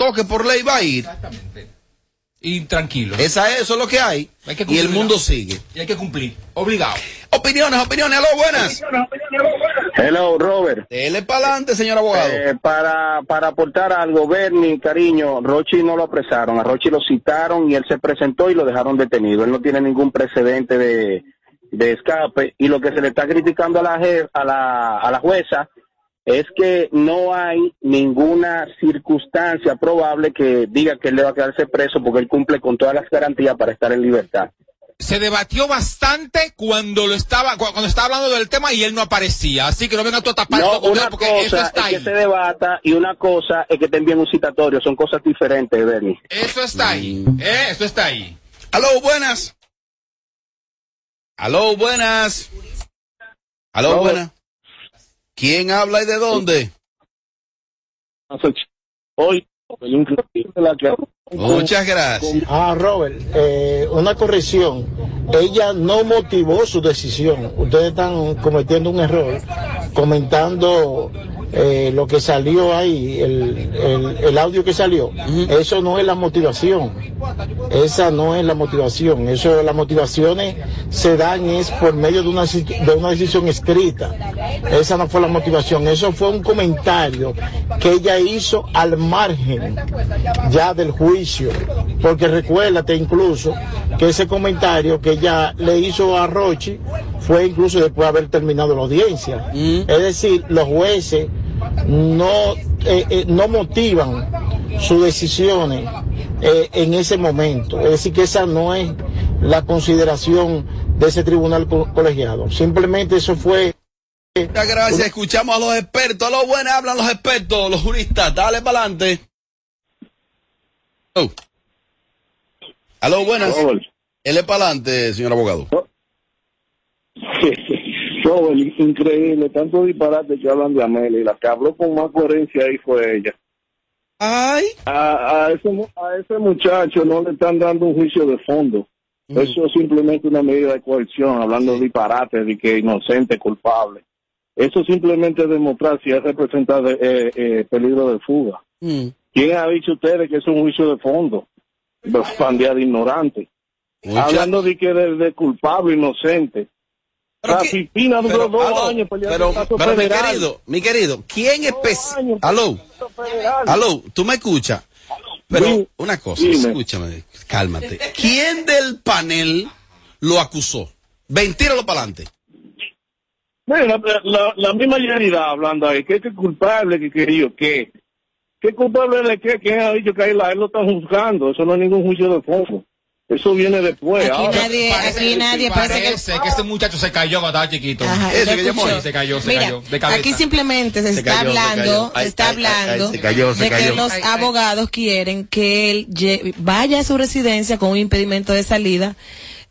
toque por ley va a ir. Exactamente. Y tranquilo. Esa es, eso es lo que hay. Hay que y el mundo sigue. Y hay que cumplir. Obligado. Opiniones, opiniones, aló, buenas. Hello, Robert. Dele para adelante, señor abogado. Eh, para, para aportar algo, Bernie, cariño, Rochi no lo apresaron, a Rochi lo citaron y él se presentó y lo dejaron detenido. Él no tiene ningún precedente de, de escape y lo que se le está criticando a la, je- a la, a la jueza es que no hay ninguna circunstancia probable que diga que él deba quedarse preso porque él cumple con todas las garantías para estar en libertad. Se debatió bastante cuando lo estaba, cu- cuando estaba hablando del tema y él no aparecía. Así que no venga tú a tapar No, con él una porque eso cosa está es ahí. que se debata y una cosa es que te envíen un citatorio, son cosas diferentes, Bernie. Eso está ahí. Eh, eso está ahí. Aló, buenas. Aló, buenas. Aló. buenas. ¿Quién habla y de dónde? Hoy, la que Muchas gracias. Ah, Robert, eh, una corrección. Ella no motivó su decisión. Ustedes están cometiendo un error comentando eh, lo que salió ahí, el, el- el audio que salió. Eso no es la motivación. Esa no es la motivación. Eso, las motivaciones se dan es por medio de una, de una decisión escrita. Esa no fue la motivación. Eso fue un comentario que ella hizo al margen ya del juicio. Porque recuérdate incluso que ese comentario que ella le hizo a Rochi fue incluso después de haber terminado la audiencia. Es decir, los jueces no, eh, eh, no motivan sus decisiones eh, en ese momento. Es decir, que esa no es la consideración de ese tribunal co- colegiado. Simplemente eso fue... Muchas gracias. Escuchamos a los expertos. Aló, buenas, hablan los expertos, los juristas. Dale para adelante. Oh. Aló, buenas. Él es para adelante, señor abogado. Robert, increíble, tanto disparate que hablan de Amelia y la que habló con más coherencia ahí fue ella. Ay. A, a, ese, a ese muchacho no le están dando un juicio de fondo. Eso es simplemente una medida de coerción, hablando de disparates de que inocente, culpable. Eso simplemente es demostrar si es representar eh, eh, peligro de fuga. Mm. ¿Quién ha dicho ustedes que es un juicio de fondo? Pandea de ignorante. Mucha- Hablando de que de, de culpable, inocente. Pero La Pipina duró pero, dos aló, años peleando pero, pero mi querido, mi querido, ¿quién especial? Aló, aló, tú me escuchas. Pero una cosa, Dime. escúchame, cálmate. ¿Quién del panel lo acusó? Ven, tíralo para adelante. Mira, la, la, la misma realidad hablando ahí, que es culpable, que que yo, que, ¿qué culpable de qué? ¿Quién ha dicho que ahí la, él lo están juzgando? Eso no es ningún juicio de fondo. Eso viene después. Aquí Ahora, nadie, aquí nadie parece que parece que este muchacho se cayó cuando estaba chiquito. Ajá, se cayó, se Mira, cayó, de cabeza. Aquí simplemente se, Se está cayó, hablando, se está ay, ay, ay, hablando cayó, de que los Ay, ay. abogados quieren que él vaya a su residencia con un impedimento de salida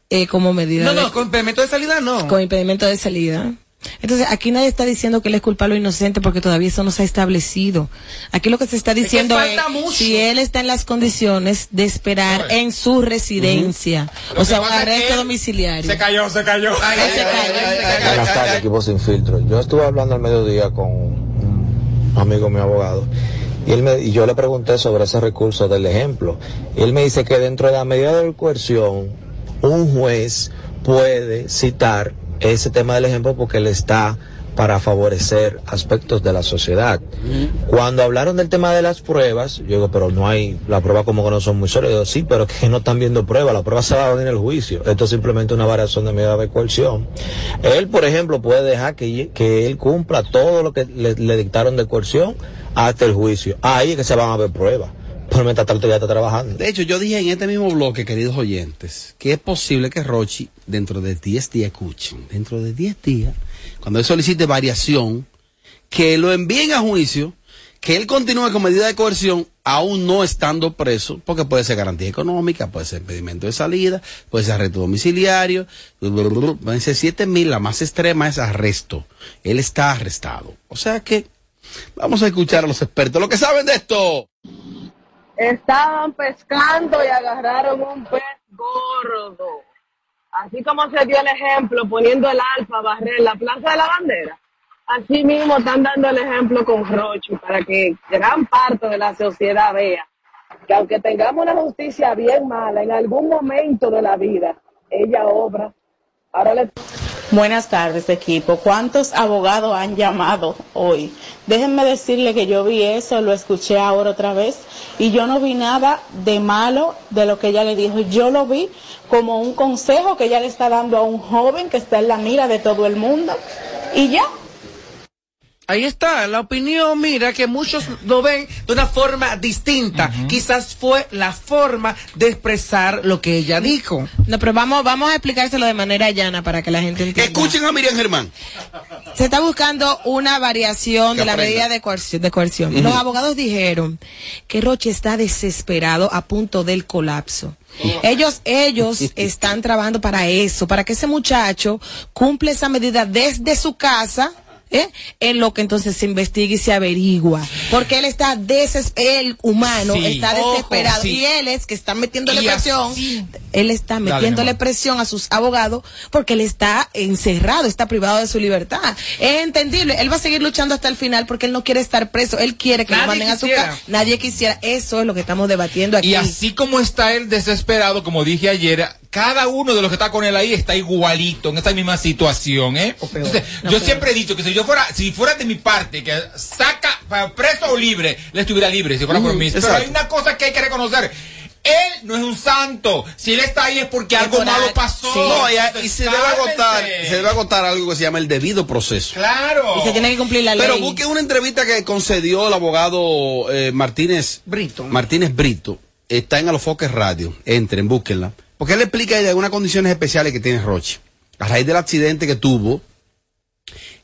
eh, como medida No, de- no, con impedimento de salida no. con impedimento de salida. Entonces, aquí nadie está diciendo que él es culpable o inocente porque todavía eso no se ha establecido. Aquí lo que se está diciendo es, falta mucho. si él está en las condiciones de esperar Oye. en su residencia, o sea, que un es que arresto domiciliario. Se cayó, se cayó. Ay, se cayó. Buenas tardes, equipo sin filtro. Yo estuve hablando al mediodía con un amigo, mi abogado, y, él me, y yo le pregunté sobre ese recurso del ejemplo. Y él me dice que dentro de la medida de coerción, un juez puede citar ese tema del ejemplo porque le está para favorecer aspectos de la sociedad. Cuando hablaron del tema de las pruebas, yo digo, pero no hay, las pruebas como que no son muy sólidas. Yo, Sí, pero que no están viendo pruebas, la prueba se va a ver en el juicio. Esto es simplemente una variación de medida de coerción. Él, por ejemplo, puede dejar que, que él cumpla todo lo que le, le dictaron de coerción hasta el juicio. Ahí es que se van a ver pruebas. De hecho, yo dije en este mismo bloque, queridos oyentes, que es posible que Rochi, dentro de 10 días, escuchen, dentro de 10 días, cuando él solicite variación, que lo envíen a juicio, que él continúe con medida de coerción, aún no estando preso, porque puede ser garantía económica, puede ser impedimento de salida, puede ser arresto domiciliario, pueden ser 7 mil, la más extrema es arresto. Él está arrestado. O sea que, vamos a escuchar a los expertos, lo que saben de esto. Estaban pescando y agarraron un pez gordo. Así como se dio el ejemplo poniendo el alfa a barrer la Plaza de la Bandera. Así mismo están dando el ejemplo con Rochi para que gran parte de la sociedad vea que aunque tengamos una justicia bien mala, en algún momento de la vida, ella obra. Ahora le Buenas tardes, equipo. ¿Cuántos abogados han llamado hoy? Déjenme decirle que yo vi eso, lo escuché ahora otra vez y yo no vi nada de malo de lo que ella le dijo. Yo lo vi como un consejo que ella le está dando a un joven que está en la mira de todo el mundo y ya. Ahí está, la opinión, mira, que muchos lo ven de una forma distinta. Quizás fue la forma de expresar lo que ella dijo. No, pero vamos, vamos a explicárselo de manera llana para que la gente entienda. Escuchen a Miriam Germán. Se está buscando una variación Que de la medida de coerción. De coerción. Ujú. Los abogados dijeron que Roche está desesperado a punto del colapso. Ellos, ellos están trabajando para eso, para que ese muchacho cumpla esa medida desde su casa. ¿Eh? En lo que entonces se investiga y se averigua. Porque él está desesperado, el humano Sí. está Ojo, desesperado. sí. Y él es que está metiéndole Y presión. así- Él está metiéndole presión a sus abogados porque él está encerrado, está privado de su libertad. Es entendible. Él va a seguir luchando hasta el final porque él no quiere estar preso. Él quiere que lo Nadie manden a su casa. Nadie quisiera. Eso es lo que estamos debatiendo aquí. Y así como está él desesperado, como dije ayer, cada uno de los que está con él ahí está igualito, en esa misma situación, ¿eh? Entonces, yo siempre he dicho que si yo fuera, si fuera de mi parte, que saca para preso o libre, le estuviera libre, si fuera por mí. Pero hay una cosa que hay que reconocer. Él no es un santo. Si él está ahí es porque algo malo pasó. Sí. No, y, se debe agotar, se debe agotar algo que se llama el debido proceso. Claro. Y se tiene que cumplir la Pero ley. busque una entrevista que concedió el abogado eh, Martínez Brito. Martínez Brito. Está en Alofoques Radio. Entren, búsquenla. Porque él explica de algunas condiciones especiales que tiene Roche. A raíz del accidente que tuvo,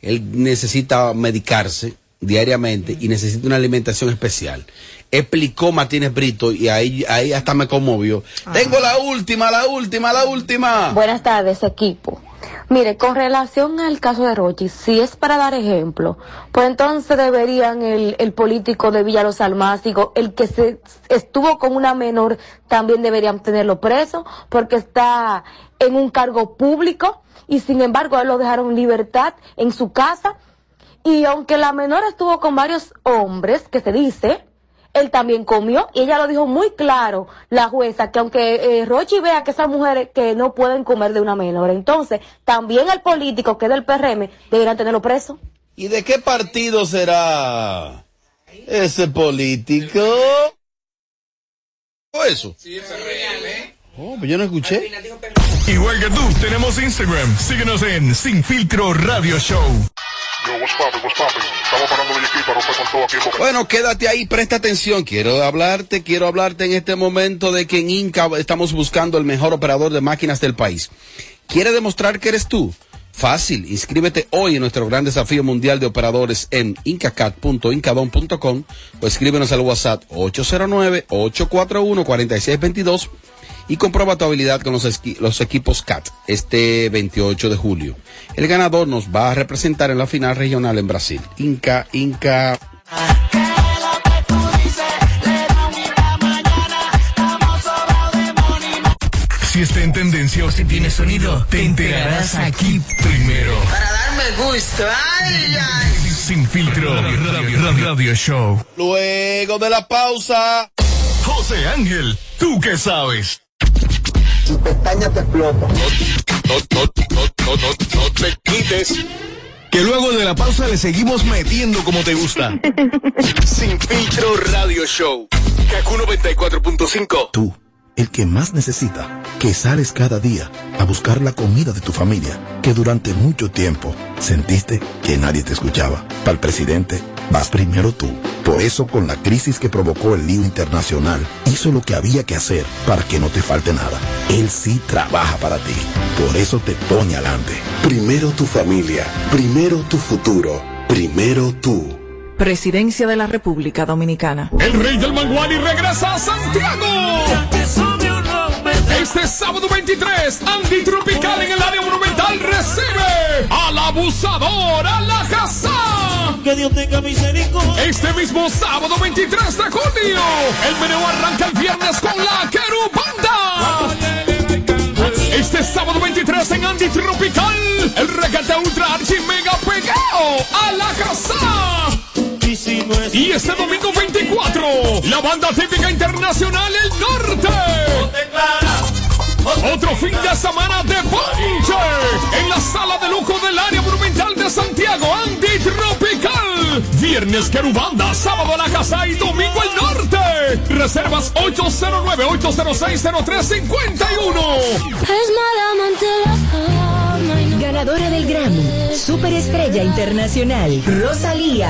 él necesita medicarse diariamente y necesita una alimentación especial. Explicó Martínez Brito y ahí, ahí hasta me conmovió. Tengo la última, la última, la última. Buenas tardes, equipo. Mire, con relación al caso de Rochi, si es para dar ejemplo, pues entonces deberían el, el político de Villa Los Almácigos, el que se estuvo con una menor, también deberían tenerlo preso, porque está en un cargo público y sin embargo a él lo dejaron en libertad en su casa. Y aunque la menor estuvo con varios hombres, que se dice, él también comió y ella lo dijo muy claro, la jueza, que aunque eh, Rochi vea que esas mujeres que no pueden comer de una menor, entonces también el político que es del PRM deberían tenerlo preso. ¿Y de qué partido será ese político? ¿O eso? Oh, pues yo no escuché. Igual que tú, tenemos Instagram. Síguenos en Sin Filtro Radio Show. Bueno, quédate ahí, presta atención. Quiero hablarte, quiero hablarte en este momento de que en Inca estamos buscando el mejor operador de máquinas del país. ¿Quiere demostrar que eres tú? Fácil, inscríbete hoy en nuestro gran desafío mundial de operadores en incacat.incadon.com o escríbenos al WhatsApp 809-841-4622 y comprueba tu habilidad con los, esqui- los equipos CAT este 28 de julio. El ganador nos va a representar en la final regional en Brasil. Inca, Inca. Si está en tendencia o si tiene sonido, te enterarás aquí primero. Para darme gusto. Ay, ay. Sin Filtro Radio, Radio Show. Luego de la pausa. José Ángel, ¿tú qué sabes? Tu pestaña te explota. No, no, no, no, no, no te quites. Que luego de la pausa le seguimos metiendo como te gusta. Sin Filtro Radio Show. Kaku 94.5. Tú, el que más necesita, que sales cada día a buscar la comida de tu familia, que durante mucho tiempo sentiste que nadie te escuchaba. Para el presidente, vas primero tú. Por eso, con la crisis que provocó el lío internacional, hizo lo que había que hacer para que no te falte nada. Él sí trabaja para ti. Por eso te pone adelante. Primero tu familia, primero tu futuro, primero tú. Presidencia de la República Dominicana. El rey del Manguali regresa a Santiago. Este sábado 23, Andy Tropical en el área monumental recibe al abusador, a la casa. Que Dios tenga misericordia. Este mismo sábado 23 de junio, el menú arranca el viernes con la Querubanda. Este sábado 23 en Andy Tropical, el regate ultra archi mega pegado a la casa. Y este domingo 24, la banda típica internacional El Norte. Otro fin de semana de ponche en la sala de lujo del área monumental de Santiago, Andy Tropical. Viernes Querubanda, sábado La Casa y domingo El Norte. Reservas 809-806-0351. Ganadora del Grammy, Superestrella Internacional, Rosalía.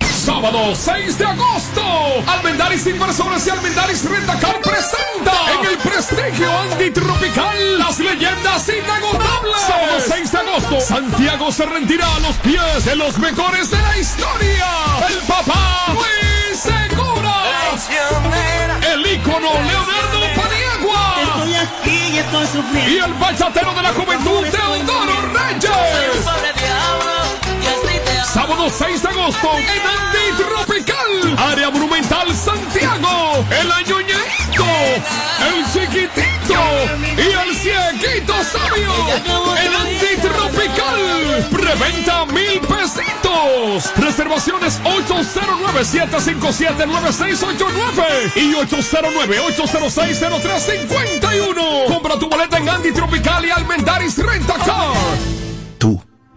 Sábado 6 de agosto, Almendaris Inversores y Almendaris Rentacar presenta en el prestigio antitropical las leyendas inagotables. Sábado 6 de agosto, Santiago se rendirá a los pies de los mejores de la historia. El papá Luis Segura. El ícono Leonardo Paniagua. Estoy aquí y estoy sufriendo. Y el bachatero de la juventud Teodoro Reyes. Sábado 6 de agosto en Antitropical, Área Monumental Santiago, el añoñito, el chiquitito y el cieguito sabio. En Antitropical, preventa mil pesitos. Reservaciones 809-757-9689 y 809-806-0351. Compra tu boleta en Antitropical y Almendaris Rentacar. Tú,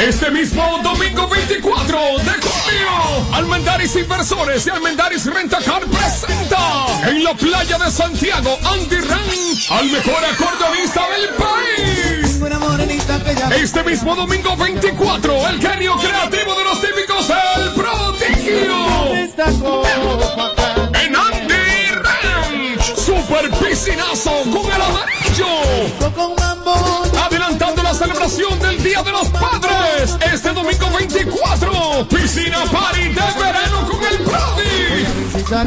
Este mismo domingo 24 de junio, Almendaris Inversores y Almendaris Rentacar presenta en la playa de Santiago Andy Ranch al mejor acordeonista del país. Este mismo domingo 24, el genio creativo de los típicos, el prodigio. En Andy Ranch, super piscinazo con el amarillo. Adelantando la celebración del Día de los Padres. Este domingo 24, piscina party de verano con el Brody.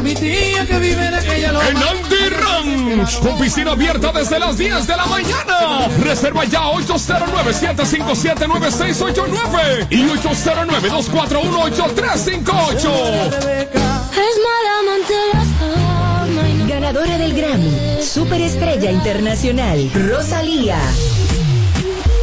mi tía que vive en aquella loma. En Andy Ranch, con piscina abierta desde las 10 de la mañana. Reserva ya 809-757-9689 y 809-241-8358. Ganadora del Grammy, Superestrella Internacional, Rosalía.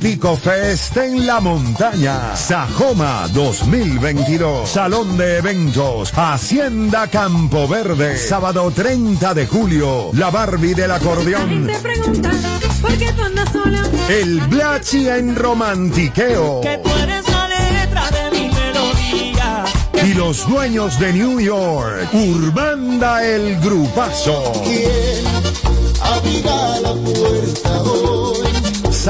Típico Fest en la montaña. Sajoma 2022. Salón de eventos. Hacienda Campo Verde. Sábado 30 de julio. La Barbie del acordeón. Te pregunta por qué tú andas sola. El Blachi en romantiqueo. Que tú eres la letra de mi melodía. Y los dueños de New York. Urbanda el Grupazo. Abrirá la puerta hoy.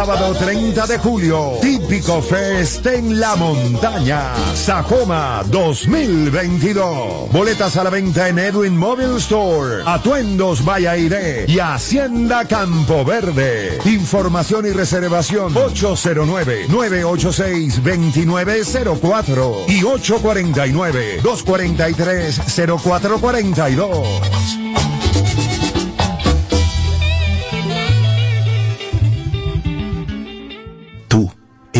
Sábado 30 de julio, típico fest en la montaña. Sajoma 2022. Boletas a la venta en Edwin Mobile Store, Atuendos Vallairé y Hacienda Campo Verde. Información y reservación 809-986-2904 y 849-243-0442.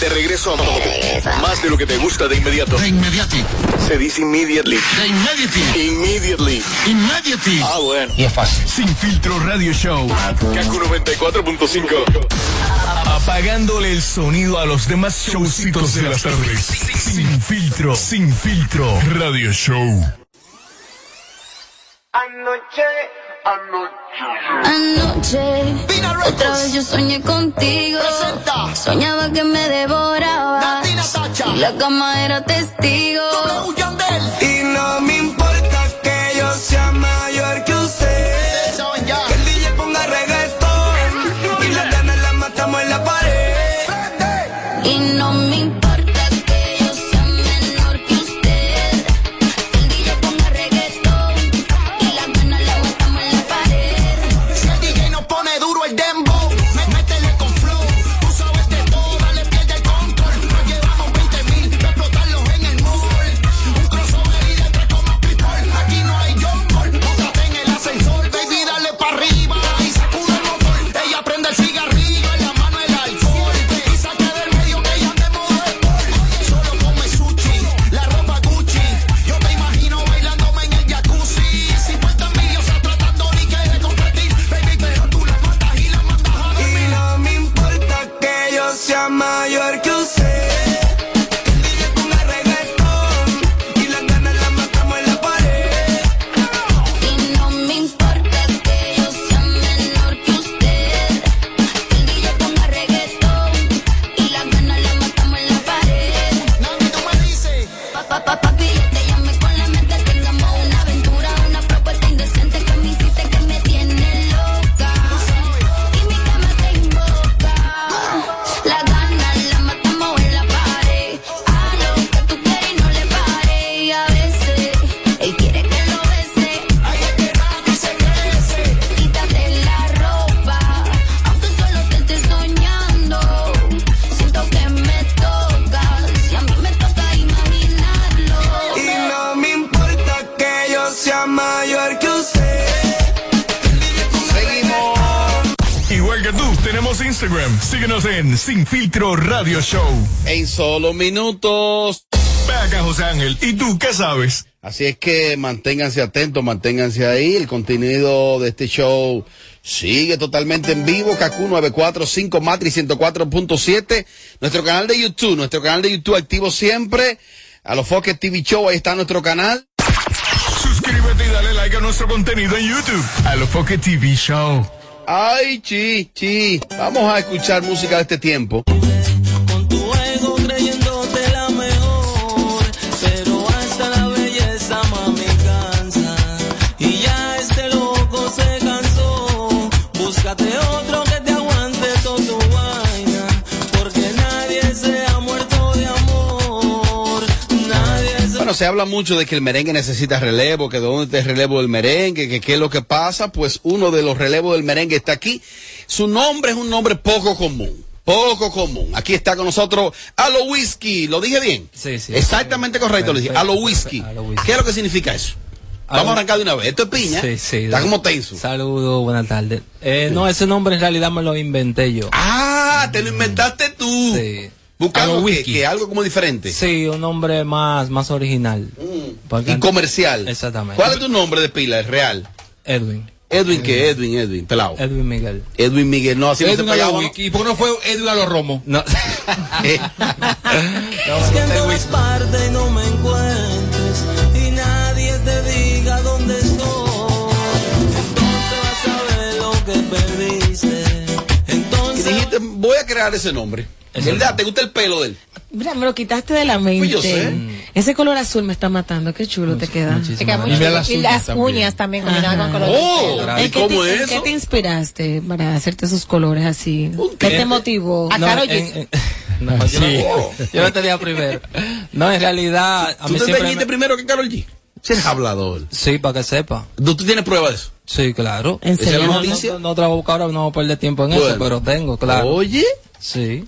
De regreso a más de lo que te gusta de inmediato. De inmediati. Se dice immediately. De immediati. Immediately. Immediati. Ah, bueno. Y es fácil. Sin filtro radio show. Kaku 94.5. Apagándole el sonido a los demás showcitos de las tardes. Sin filtro. Sin filtro radio show. Anoche, anoche, otra vez yo soñé contigo. Soñaba que me devorabas y la cama era testigo. Y no me importa que yo sea mayor solo minutos. Ve acá, José Ángel. ¿Y tú qué sabes? Así es que manténganse atentos, manténganse ahí. El contenido de este show sigue totalmente en vivo. Kaku 945 Matrix 104.7. Nuestro canal de YouTube, nuestro canal de YouTube activo siempre. A los Foques TV Show, ahí está nuestro canal. Suscríbete y dale like a nuestro contenido en YouTube. A lo Foque TV Show. Ay, chi, chi. Vamos a escuchar música de este tiempo. Se habla mucho de que el merengue necesita relevo, que de dónde está el relevo del merengue, que qué es lo que pasa. Pues uno de los relevos del merengue está aquí. Su nombre es un nombre poco común. Poco común. Aquí está con nosotros Alo Whisky. ¿Lo dije bien? Sí, sí. Exactamente correcto. Lo dije. Perfecto, Alo Whisky. Alo Whisky. ¿Qué es lo que significa eso? Alo- Vamos a arrancar de una vez. Esto es piña. Sí, sí. Está como tenso. Saludos, buenas tardes. Eh, no, ese nombre en realidad me lo inventé yo. Ah, te lo inventaste tú. Sí. Buscando que, Whisky. que algo como diferente. Sí, un nombre más, más original. Porque Y comercial. Exactamente. ¿Cuál es tu nombre de pila, el real? Edwin. Edwin, ¿qué? Edwin, Edwin, pelado. Edwin Miguel. Edwin Miguel, no, así no se Edwin pegaba, ¿no? wiki. ¿Y por qué no fue Edwin a los romos? No. Es que en todas partes no me encuentres y nadie te diga dónde estoy. Entonces vas a ver lo que perdiste. Y Entonces dijiste, voy a crear ese nombre. ¿Verdad? ¿Te gusta el pelo de él? Mira, me lo quitaste de la mente. Pues yo sé. Ese color azul me está matando. Qué chulo te queda. Te queda muy. Y las Y uñas las también. uñas también combinadas con color. Oh, ¿En ¿y cómo te, es en qué te inspiraste para hacerte esos colores así? ¿Qué te motivó? No, Karol en- G. en- no, yo, Sí. yo lo tenía primero. No, en realidad, a ¿Tú mí te siempre me- primero que Carol G? Si eres hablador. Sí, para que sepa. ¿Tú, tú tienes pruebas de eso? Sí, claro. ¿Esa es la No? No, no, trabajo ahora, no voy a perder tiempo en eso, pero tengo, claro. Oye. Sí.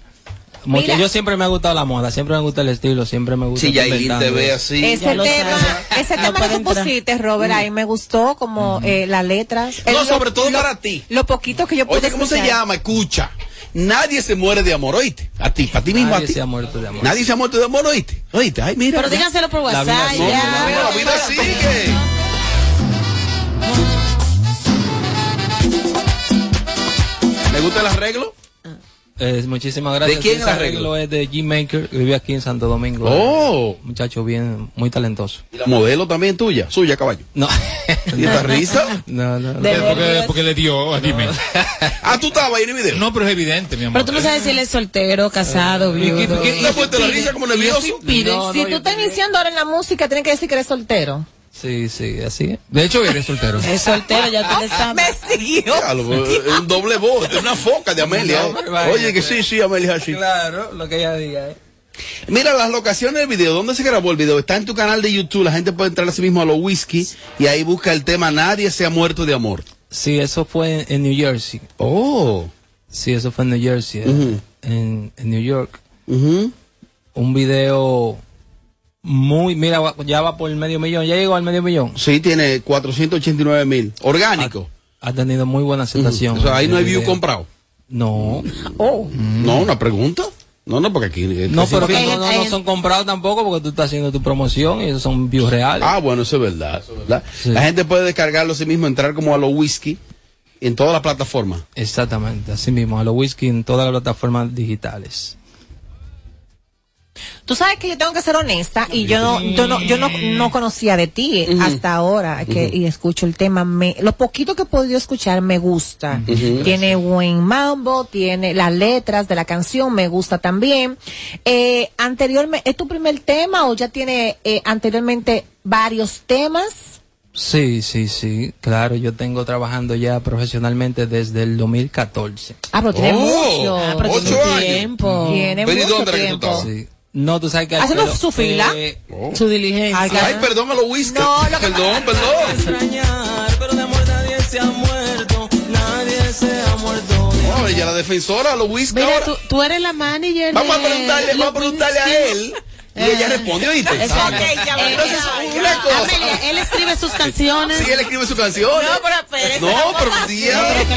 Mucho- yo siempre me ha gustado la moda, siempre me gusta el estilo, siempre me gusta. Estar Yailin te ve así. Ese Ya tema, ese No tema que tú pusiste, Robert, ahí me gustó como eh, las letras. No, El- sobre todo lo- para ti. Lo poquito que yo pude Oye, ¿cómo se llama? Escucha. Nadie se muere de amor, oíste. A ti, para ti mismo. Nadie a ti. se ha muerto de amor. Nadie se ha muerto de amor, oíste. Oíste, ay, mira. Pero díganselo por La vida WhatsApp ya. No, la vida sigue. ¿Me gusta el arreglo? Eh, muchísimas gracias. ¿De quién el arreglo? es de G-Maker, que vive aquí en Santo Domingo. Oh. Muchacho bien, muy talentoso. ¿Y la modelo también tuya? Suya, caballo. No. ¿Y esta risa? No, no, no. De Porque, nervios. porque le dio, dime. Ah, tú estabas ahí en el video. No, pero es evidente, mi amor. Pero tú no sabes si él es soltero, casado, ¿Y qué- viudo. qué- ¿Te la risa como nervioso? No, si no, tú estás iniciando ahora en la música, tienes que decir que eres soltero. Sí, sí, así es. De hecho, eres soltero. Es soltero, ya ustedes saben. Me siguió. Diablo, es un doble voz, una foca de Amelia. ¿eh? vaya, Oye, que sí, sí, Amelia, es así. Claro, lo que ella diga. ¿eh? Mira, las locaciones del video, ¿dónde se grabó el video? Está en tu canal de YouTube, la gente puede entrar así mismo a los whisky y ahí busca el tema Nadie se ha muerto de amor. Sí, eso fue en, en New Jersey. Oh. Sí, eso fue en New Jersey, eh, en, en New York. Un video muy, mira, ya va por el medio millón, ya llegó al medio millón. Sí, tiene 489 mil. Orgánico. Ha tenido muy buena aceptación. O sea, ahí no hay el view comprado. No. Oh. No, una pregunta. No, no, porque aquí. eh, No, pero que no, no, no son comprados tampoco porque tú estás haciendo tu promoción y esos son views reales. Ah, bueno, eso es verdad. eso es verdad. Sí. La gente puede descargarlo a sí mismo, entrar como a los whisky en todas las plataformas. Exactamente, así mismo, a los whisky en todas las plataformas digitales. Tú sabes que yo tengo que ser honesta y yo no, yo no, yo no, no conocía de ti hasta ahora que y escucho el tema. Me, lo poquito que he podido escuchar me gusta. Tiene buen mambo, tiene las letras de la canción me gusta también. Eh, anteriormente, ¿es tu primer tema o ya tiene eh, anteriormente varios temas? Sí, sí, sí, claro, yo tengo trabajando ya profesionalmente desde el 2014. Ah, pero tiene Oh, mucho. ah, pero tiene ocho tiempo. Tiene Pero ¿y mucho tiempo. Sí. No, tú sabes que... Haciendo pero, su fila. eh, Su diligencia. Ay, perdón a los whisky. No, lo que perdón, perdón. extrañar, pero de amor nadie se ha muerto, nadie se ha muerto. No, ella la defensora, los whisky Mira, tú, tú eres la manager. Vamos a preguntarle, vamos a preguntarle a él. Y ella responde, ¿oíste? Exacto. Ok, ya. Entonces, Ya, una ya. cosa. Amelia, él escribe sus canciones. Sí, él escribe sus canciones. No, pero espérese, No, pero así. Pero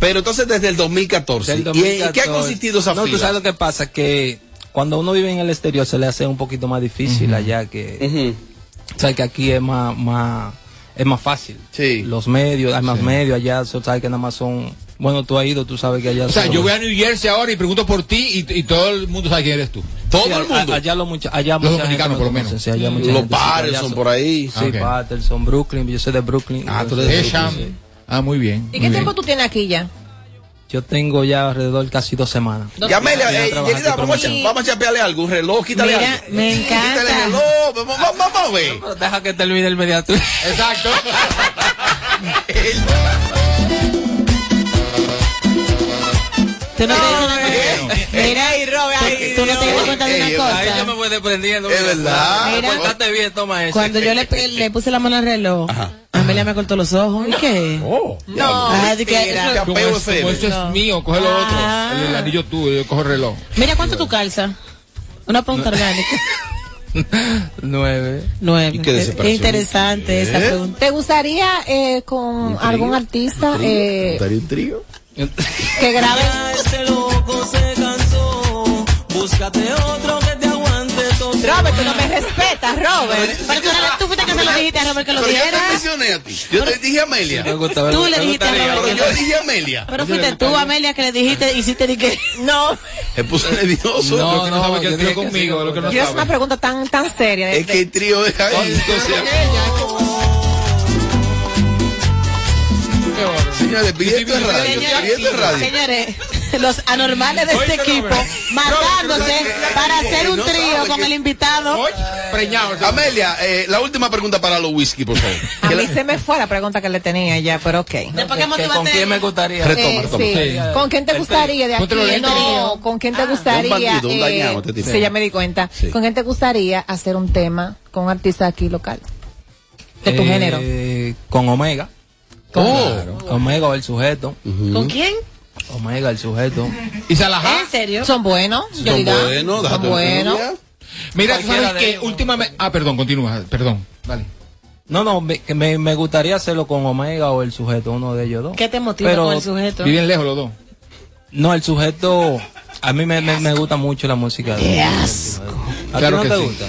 Pero entonces desde el 2014. Del ¿Y en 2014. qué ha consistido esa No, fila? tú sabes lo que pasa, que cuando uno vive en el exterior se le hace un poquito más difícil allá que... O sea, que aquí es más, más, es más fácil. Los medios, hay más medios allá, so, sabes que nada más son... Bueno, tú has ido, tú sabes que allá O sea, son- yo voy a New Jersey ahora y pregunto por ti y, y todo el mundo sabe quién eres tú. Todo Sí, el a- mundo. Allá, lo mucha, allá Los dominicanos, por lo me menos. conoce, sí, allá mucha Los sí, Patterson por ahí. Sí, Ok. Patterson, Brooklyn, yo soy de Brooklyn. Ah, tú eres de Brooklyn, Brooklyn. sí. Ah, muy bien. ¿Y qué tiempo tú tienes aquí ya? Yo tengo ya alrededor casi dos semanas. Ya, Amelia, Ya eh, Yelida, vamos, a, promoción. vamos a chapearle algo, un reloj, quítale Mira, algo. me encanta. Quítale el reloj, vamos, vamos, vamos a ver. Pero deja que termine el mediatur. Exacto. Tú no te Mira, cuenta de una Ahí yo cosa. me voy desprendiendo. Es verdad. Mira, bien, toma eso. Cuando yo le, le puse la mano al reloj, Amelia me cortó los ojos. ¿Y qué? Oh, No, Ah, de que- eso- Como, como esto No. es mío, coge lo otro. Ah. El, el anillo tú, yo cojo el reloj. Mira, ¿cuánto tú calzas? Una punta orgánica. Nueve. Nueve. ¿Y qué? Qué interesante esa ¿Eh? pregunta. ¿Te gustaría eh, con algún artista eh, ¿Estaría un trío? que grabe? búscate otro que te aguante todo. Robert, tú no me respetas, Robert. Pero tú, tú fuiste que se lo dijiste a Robert que lo Pero yo dijera. te mencioné a ti. Yo te dije a Amelia. Me gusta, me Tú le dijiste a. Robert yo dije a Amelia. Pero fuiste tú, Amelia, que le dijiste, hiciste de que. No, Se puso nervioso. No, no, sabe que yo el trío conmigo, sí, lo que no yo es una pregunta tan tan seria. Es que el trío es Señores, radio. Señores, esto es radio. señores, los anormales de este equipo matándose para hacer un trío con el invitado. Amelia, eh, la última pregunta para los whisky, por favor. A mí se me fue la pregunta que le tenía ya, pero ok. ¿Con quién me gustaría? Retoma, retoma. Sí. ¿Con quién te gustaría de aquí? No, ¿con quién te gustaría? Sí, ya me di cuenta. ¿Con quién te gustaría hacer un tema con un artista aquí local? De tu Eh, género. Con Omega. Claro, con Omega o el sujeto. ¿Con quién? Omega, el sujeto. ¿Y Salahá? ¿En serio? Son buenos, Son buenos, Son buenos. Mira, ¿sabes ellos. Últimamente. Ah, perdón, continúa. Perdón. Vale. No, no, me, que me, me gustaría hacerlo con Omega o el sujeto, uno de ellos dos. ¿Qué te motiva Pero con el sujeto? Viven lejos los dos. No, el sujeto. A mí me, me, me gusta mucho la música. de- Qué ¿A Claro que no te sí. gusta?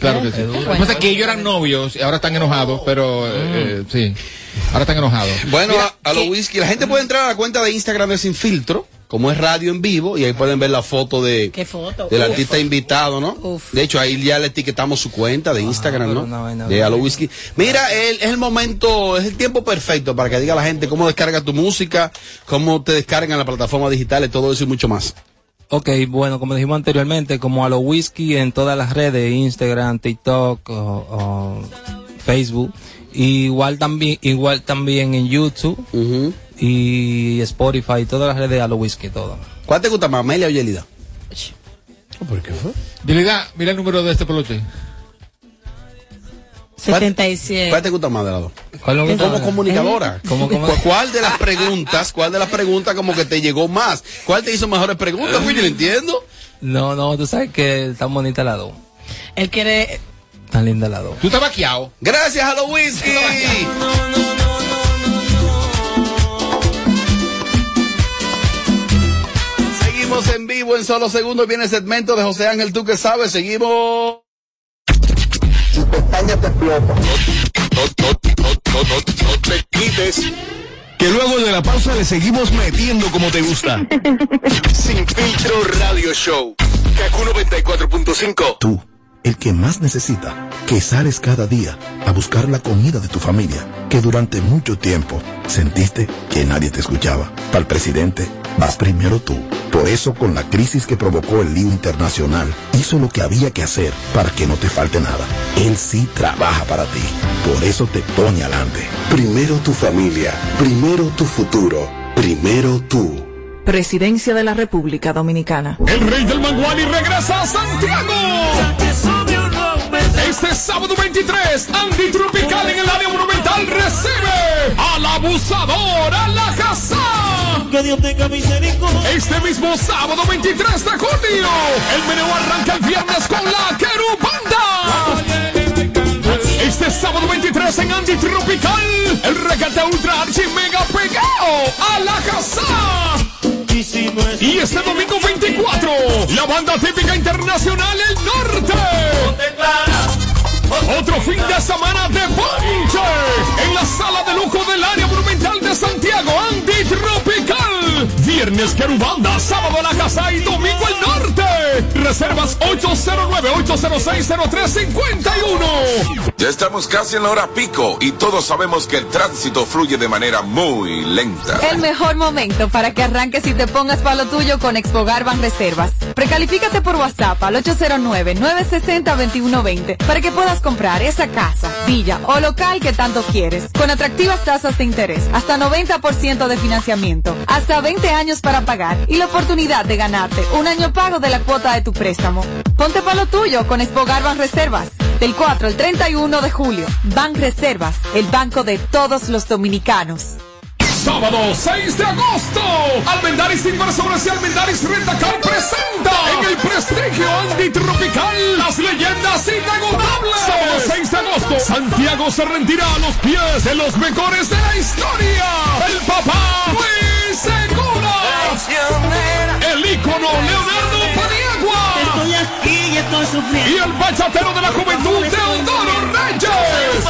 Claro que sí. Lo que pasa es que ellos eran novios y ahora están enojados, pero eh, eh, sí. Ahora están enojados. Bueno, Mira, a, a los whisky, la gente puede entrar a la cuenta de Instagram de Sin Filtro, como es radio en vivo, y ahí pueden ver la foto de ¿Qué foto? del Uf. artista invitado, ¿no? De hecho, ahí ya le etiquetamos su cuenta de Instagram, ¿no? De Halo Whisky. Mira, el- es el momento, es el tiempo perfecto para que diga la gente cómo descarga tu música, cómo te descargan las plataformas digitales, todo eso y mucho más. Ok, bueno, como dijimos anteriormente, como a los whisky en todas las redes, Instagram, TikTok, o, o Facebook, igual también, igual también en YouTube y Spotify, todas las redes a los whisky, todo. ¿Cuál te gusta más, Amelia o Yelida? ¿Por qué fue? Yelida, mira el número de este pelote. 77. ¿Cuál te gusta más de las dos? ¿Cuál me gusta Como más? comunicadora. ¿Cómo, cómo? ¿Cu- ¿Cuál de las preguntas, cuál de las preguntas como que te llegó más? ¿Cuál te hizo mejores preguntas? Pues yo no entiendo. No, no, tú sabes que están bonitas las dos. Él quiere. Tan lindas las dos. Tú estás vaqueado. Gracias a los whisky. Seguimos en vivo en solo segundos. Viene el segmento de José Ángel, tú que sabes. Seguimos. No, no, no, no, no, no te quites. Que luego de la pausa le seguimos metiendo como te gusta. Sin filtro radio show. Kaku 94.5. Tú, el que más necesita, que sales cada día a buscar la comida de tu familia, que durante mucho tiempo sentiste que nadie te escuchaba. Para el presidente, vas primero tú. Por eso, con la crisis que provocó el lío internacional, hizo lo que había que hacer para que no te falte nada. Él sí trabaja para ti. Por eso te pone adelante. Primero tu familia, primero tu futuro, primero tú. Presidencia de la República Dominicana. El rey del Manguali regresa a Santiago. Este sábado 23, Andy Tropical en el área monumental recibe al abusador, a la casa. Que Dios tenga misericordia. Este mismo sábado 23 de junio, el menú arranca el viernes con la Querubanda. Este sábado 23 en Andy Tropical, el regate ultra archi mega pegado a la casa. Y este domingo 24, la banda típica internacional El Norte. Otro fin de semana de ponche en la sala de lujo del área monumental de Santiago, Andy Tropical. Viernes Querubanda, sábado La Casa y domingo El Norte. Reservas 809-806-0351. Ya estamos casi en la hora pico y todos sabemos que el tránsito fluye de manera muy lenta. El mejor momento para que arranques y te pongas para lo tuyo con Expogar Ban Reservas. Precalifícate por WhatsApp al 809-960-2120 para que puedas comprar esa casa, villa o local que tanto quieres, con atractivas tasas de interés, hasta 90% de financiamiento, hasta 20 años para pagar y la oportunidad de ganarte un año pago de la cuota de tu préstamo. Ponte para lo tuyo con Expogar Ban Reservas. Del 4 al 31 de julio, Ban Reservas, el banco de todos los dominicanos. Sábado 6 de agosto, Almendaris Inversores y Almendaris Rentacal presenta en el prestigio Andy Tropical las leyendas inagotables. Sábado 6 de agosto, Santiago se rendirá a los pies de los mejores de la historia. El papá Luis Segura. El ícono Leonardo Paniagua. Estoy aquí y estoy sufriendo. Y el bachatero de la juventud, Teodoro Reyes.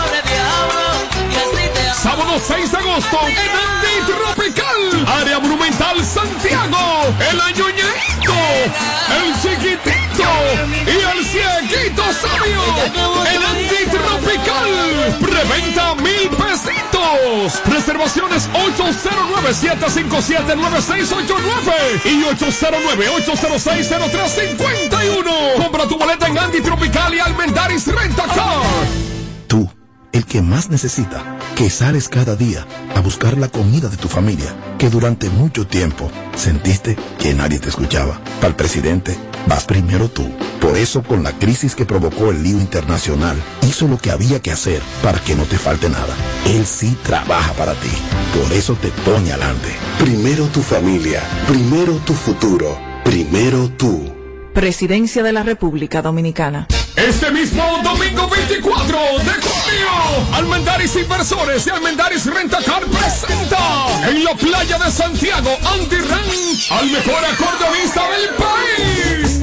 Sábado 6 de agosto en Andy Tropical, área monumental Santiago, el añoñadito, el chiquitito cieguito sabio. En Andy Tropical, preventa mil pesitos. Reservaciones 809-757-9689 y 809-806-0351. Compra tu boleta en Andy Tropical y Almendaris Rentacar. Tú, el que más necesita, que sales cada día a buscar la comida de tu familia, que durante mucho tiempo sentiste que nadie te escuchaba. Para el presidente, vas primero tú. Por eso, con la crisis que provocó el lío internacional, hizo lo que había que hacer para que no te falte nada. Él sí trabaja para ti. Por eso te pone adelante. Primero tu familia, primero tu futuro, primero tú. Presidencia de la República Dominicana. Este mismo domingo 24 de junio, Almendaris Inversores y Almendaris Rentacar presenta en la playa de Santiago Andy Ranch al mejor acordeonista del país.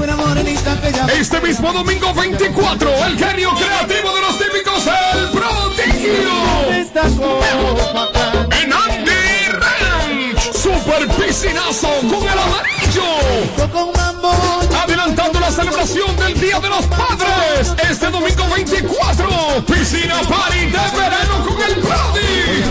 Este mismo domingo 24, el genio creativo de los típicos, el prodigio. En Andy Ranch, super piscinazo con el amarillo. Adelantando la celebración del Día de los Padres. Este domingo 24, piscina party de verano con el Brody.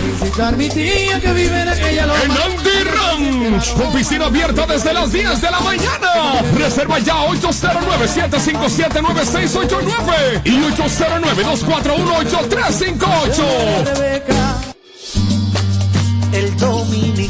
En Andy Ranch, con piscina abierta desde las 10 de la mañana. Reserva ya 809-757-9689 y 809-241-8358.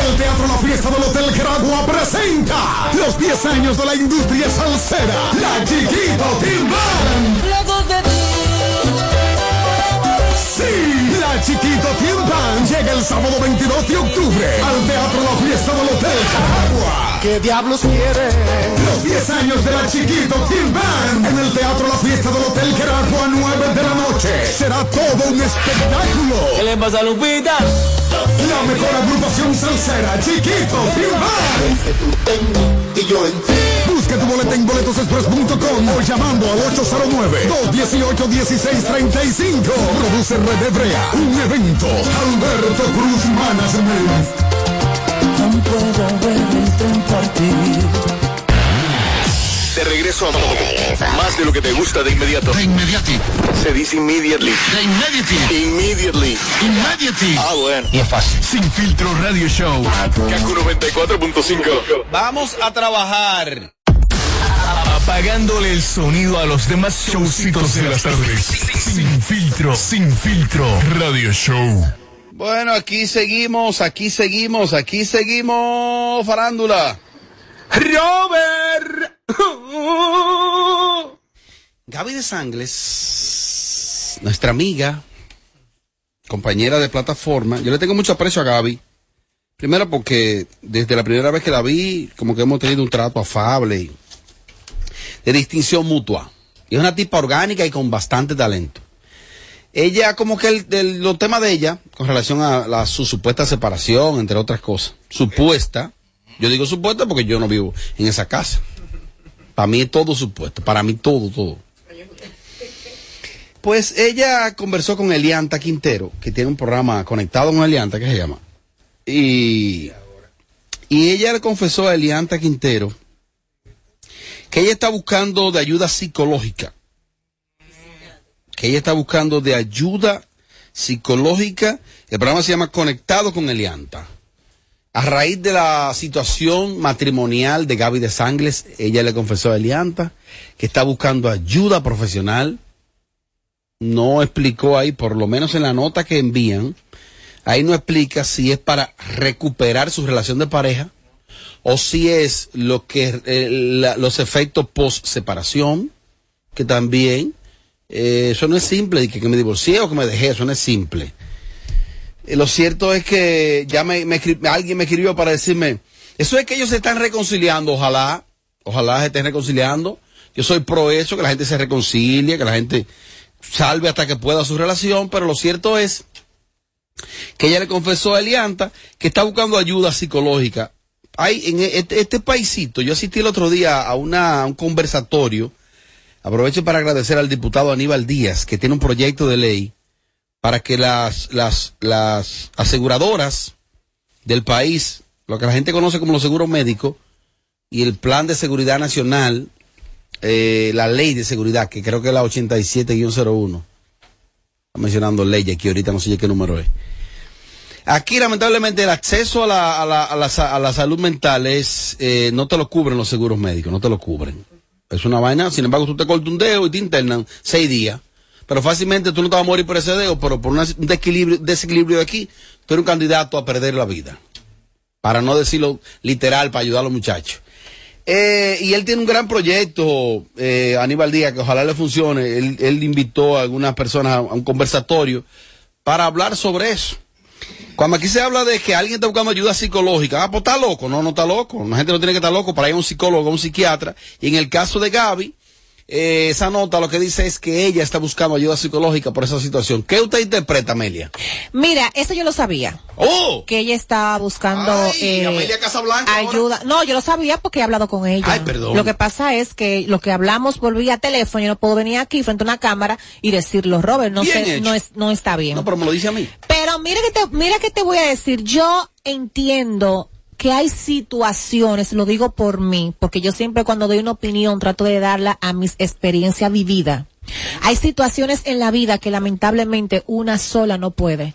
El Teatro La Fiesta del Hotel Geragua presenta los 10 años de la industria salsera. La Chiquito Team Band. Sí, la Chiquito Team Band llega el sábado 22 de octubre al Teatro La Fiesta del Hotel Geragua. ¿Qué diablos quiere? Los 10 años de la Chiquito Team Band en el Teatro La Fiesta del Hotel Geragua 9 de la noche. Será todo un espectáculo. ¿Qué le pasa a Lupita? La mejor agrupación salsera, Chiquito Team Band. Y yo en ti. Busca tu boleta en boletosexpress.com o llamando al 809-218-1635. Produce Red Hebrea. Un evento. Alberto Cruz Management. No puedo ver el tren partir. De regreso a más de lo que te gusta de inmediato. De inmediati. Se dice immediately. De inmediati. Immediately. Immediately. Ah, bueno. Y es fácil. Sin filtro radio show. Kaku 94.5. Vamos a trabajar. Apagándole el sonido a los demás showcitos de las tardes. Sin filtro, sin filtro. Radio show. Bueno, aquí seguimos, aquí seguimos, aquí seguimos, farándula. Robert. Gaby de Sangles, nuestra amiga, compañera de plataforma. Yo le tengo mucho aprecio a Gaby. Primero porque desde la primera vez que la vi, como que hemos tenido un trato afable de distinción mutua. Es una tipa orgánica y con bastante talento. Ella, como que el, el- los temas de ella, con relación a la- su supuesta separación, entre otras cosas, supuesta, yo digo supuesta porque yo no vivo en esa casa. Para mí es todo supuesto, para mí todo, todo. Pues ella conversó con Elianta Quintero, que tiene un programa conectado con Elianta, que se llama. Y, y ella le confesó a Elianta Quintero que ella está buscando de ayuda psicológica. Que ella está buscando de ayuda psicológica. El programa se llama Conectado con Elianta. A raíz de la situación matrimonial de Gaby de Sangles, ella le confesó a Elianta que está buscando ayuda profesional. No explicó ahí, por lo menos en la nota que envían, ahí no explica si es para recuperar su relación de pareja o si es lo que eh, la- los efectos post separación, que también eh, eso no es simple, que, que me divorcié o que me dejé, eso no es simple. Eh, lo cierto es que ya me, alguien me escribió para decirme, eso es que ellos se están reconciliando, ojalá, ojalá se estén reconciliando. Yo soy pro eso, que la gente se reconcilie, que la gente salve hasta que pueda su relación, pero lo cierto es que ella le confesó a Elianta que está buscando ayuda psicológica. Hay en este, este paisito, yo asistí el otro día a, una, a un conversatorio, aprovecho para agradecer al diputado Aníbal Díaz, que tiene un proyecto de ley para que las, las, las aseguradoras del país, lo que la gente conoce como los seguros médicos, y el plan de seguridad nacional, eh, la ley de seguridad, que creo que es la 87-01, Está mencionando ley aquí, ahorita no sé qué número es. Aquí, lamentablemente, el acceso a la, a la, a la, a la salud mental es, eh, no te lo cubren los seguros médicos, no te lo cubren. Es una vaina, sin embargo, tú te cortas un dedo y te internan seis días. Pero fácilmente tú no te vas a morir por ese dedo, pero por un desequilibrio, desequilibrio de aquí, tú eres un candidato a perder la vida. Para no decirlo literal, para ayudar a los muchachos. Eh, y él tiene un gran proyecto, eh, Aníbal Díaz, que ojalá le funcione. Él, él invitó a algunas personas a, a un conversatorio para hablar sobre eso. Cuando aquí se habla de que alguien está buscando ayuda psicológica, ah, pues está loco. No, no está loco. La gente no tiene que estar loco para ir a un psicólogo, a un psiquiatra. Y en el caso de Gaby, eh, esa nota lo que dice es que ella está buscando ayuda psicológica por esa situación. ¿Qué usted interpreta, Amelia? Mira, eso yo lo sabía. ¡Oh! Que ella estaba buscando eh, Amelia Casablanca ayuda. No, yo lo sabía porque he hablado con ella. Ay, perdón. Lo que pasa es que lo que hablamos por vía teléfono, yo no puedo venir aquí frente a una cámara y decirlo, Robert, no Bien sé, hecho. no es, no está bien. No, pero me lo dice a mí. Pero mira que te, mira que te voy a decir, yo entiendo que hay situaciones, lo digo por mí, porque yo siempre cuando doy una opinión trato de darla a mis experiencias vividas. Hay situaciones en la vida que lamentablemente una sola no puede.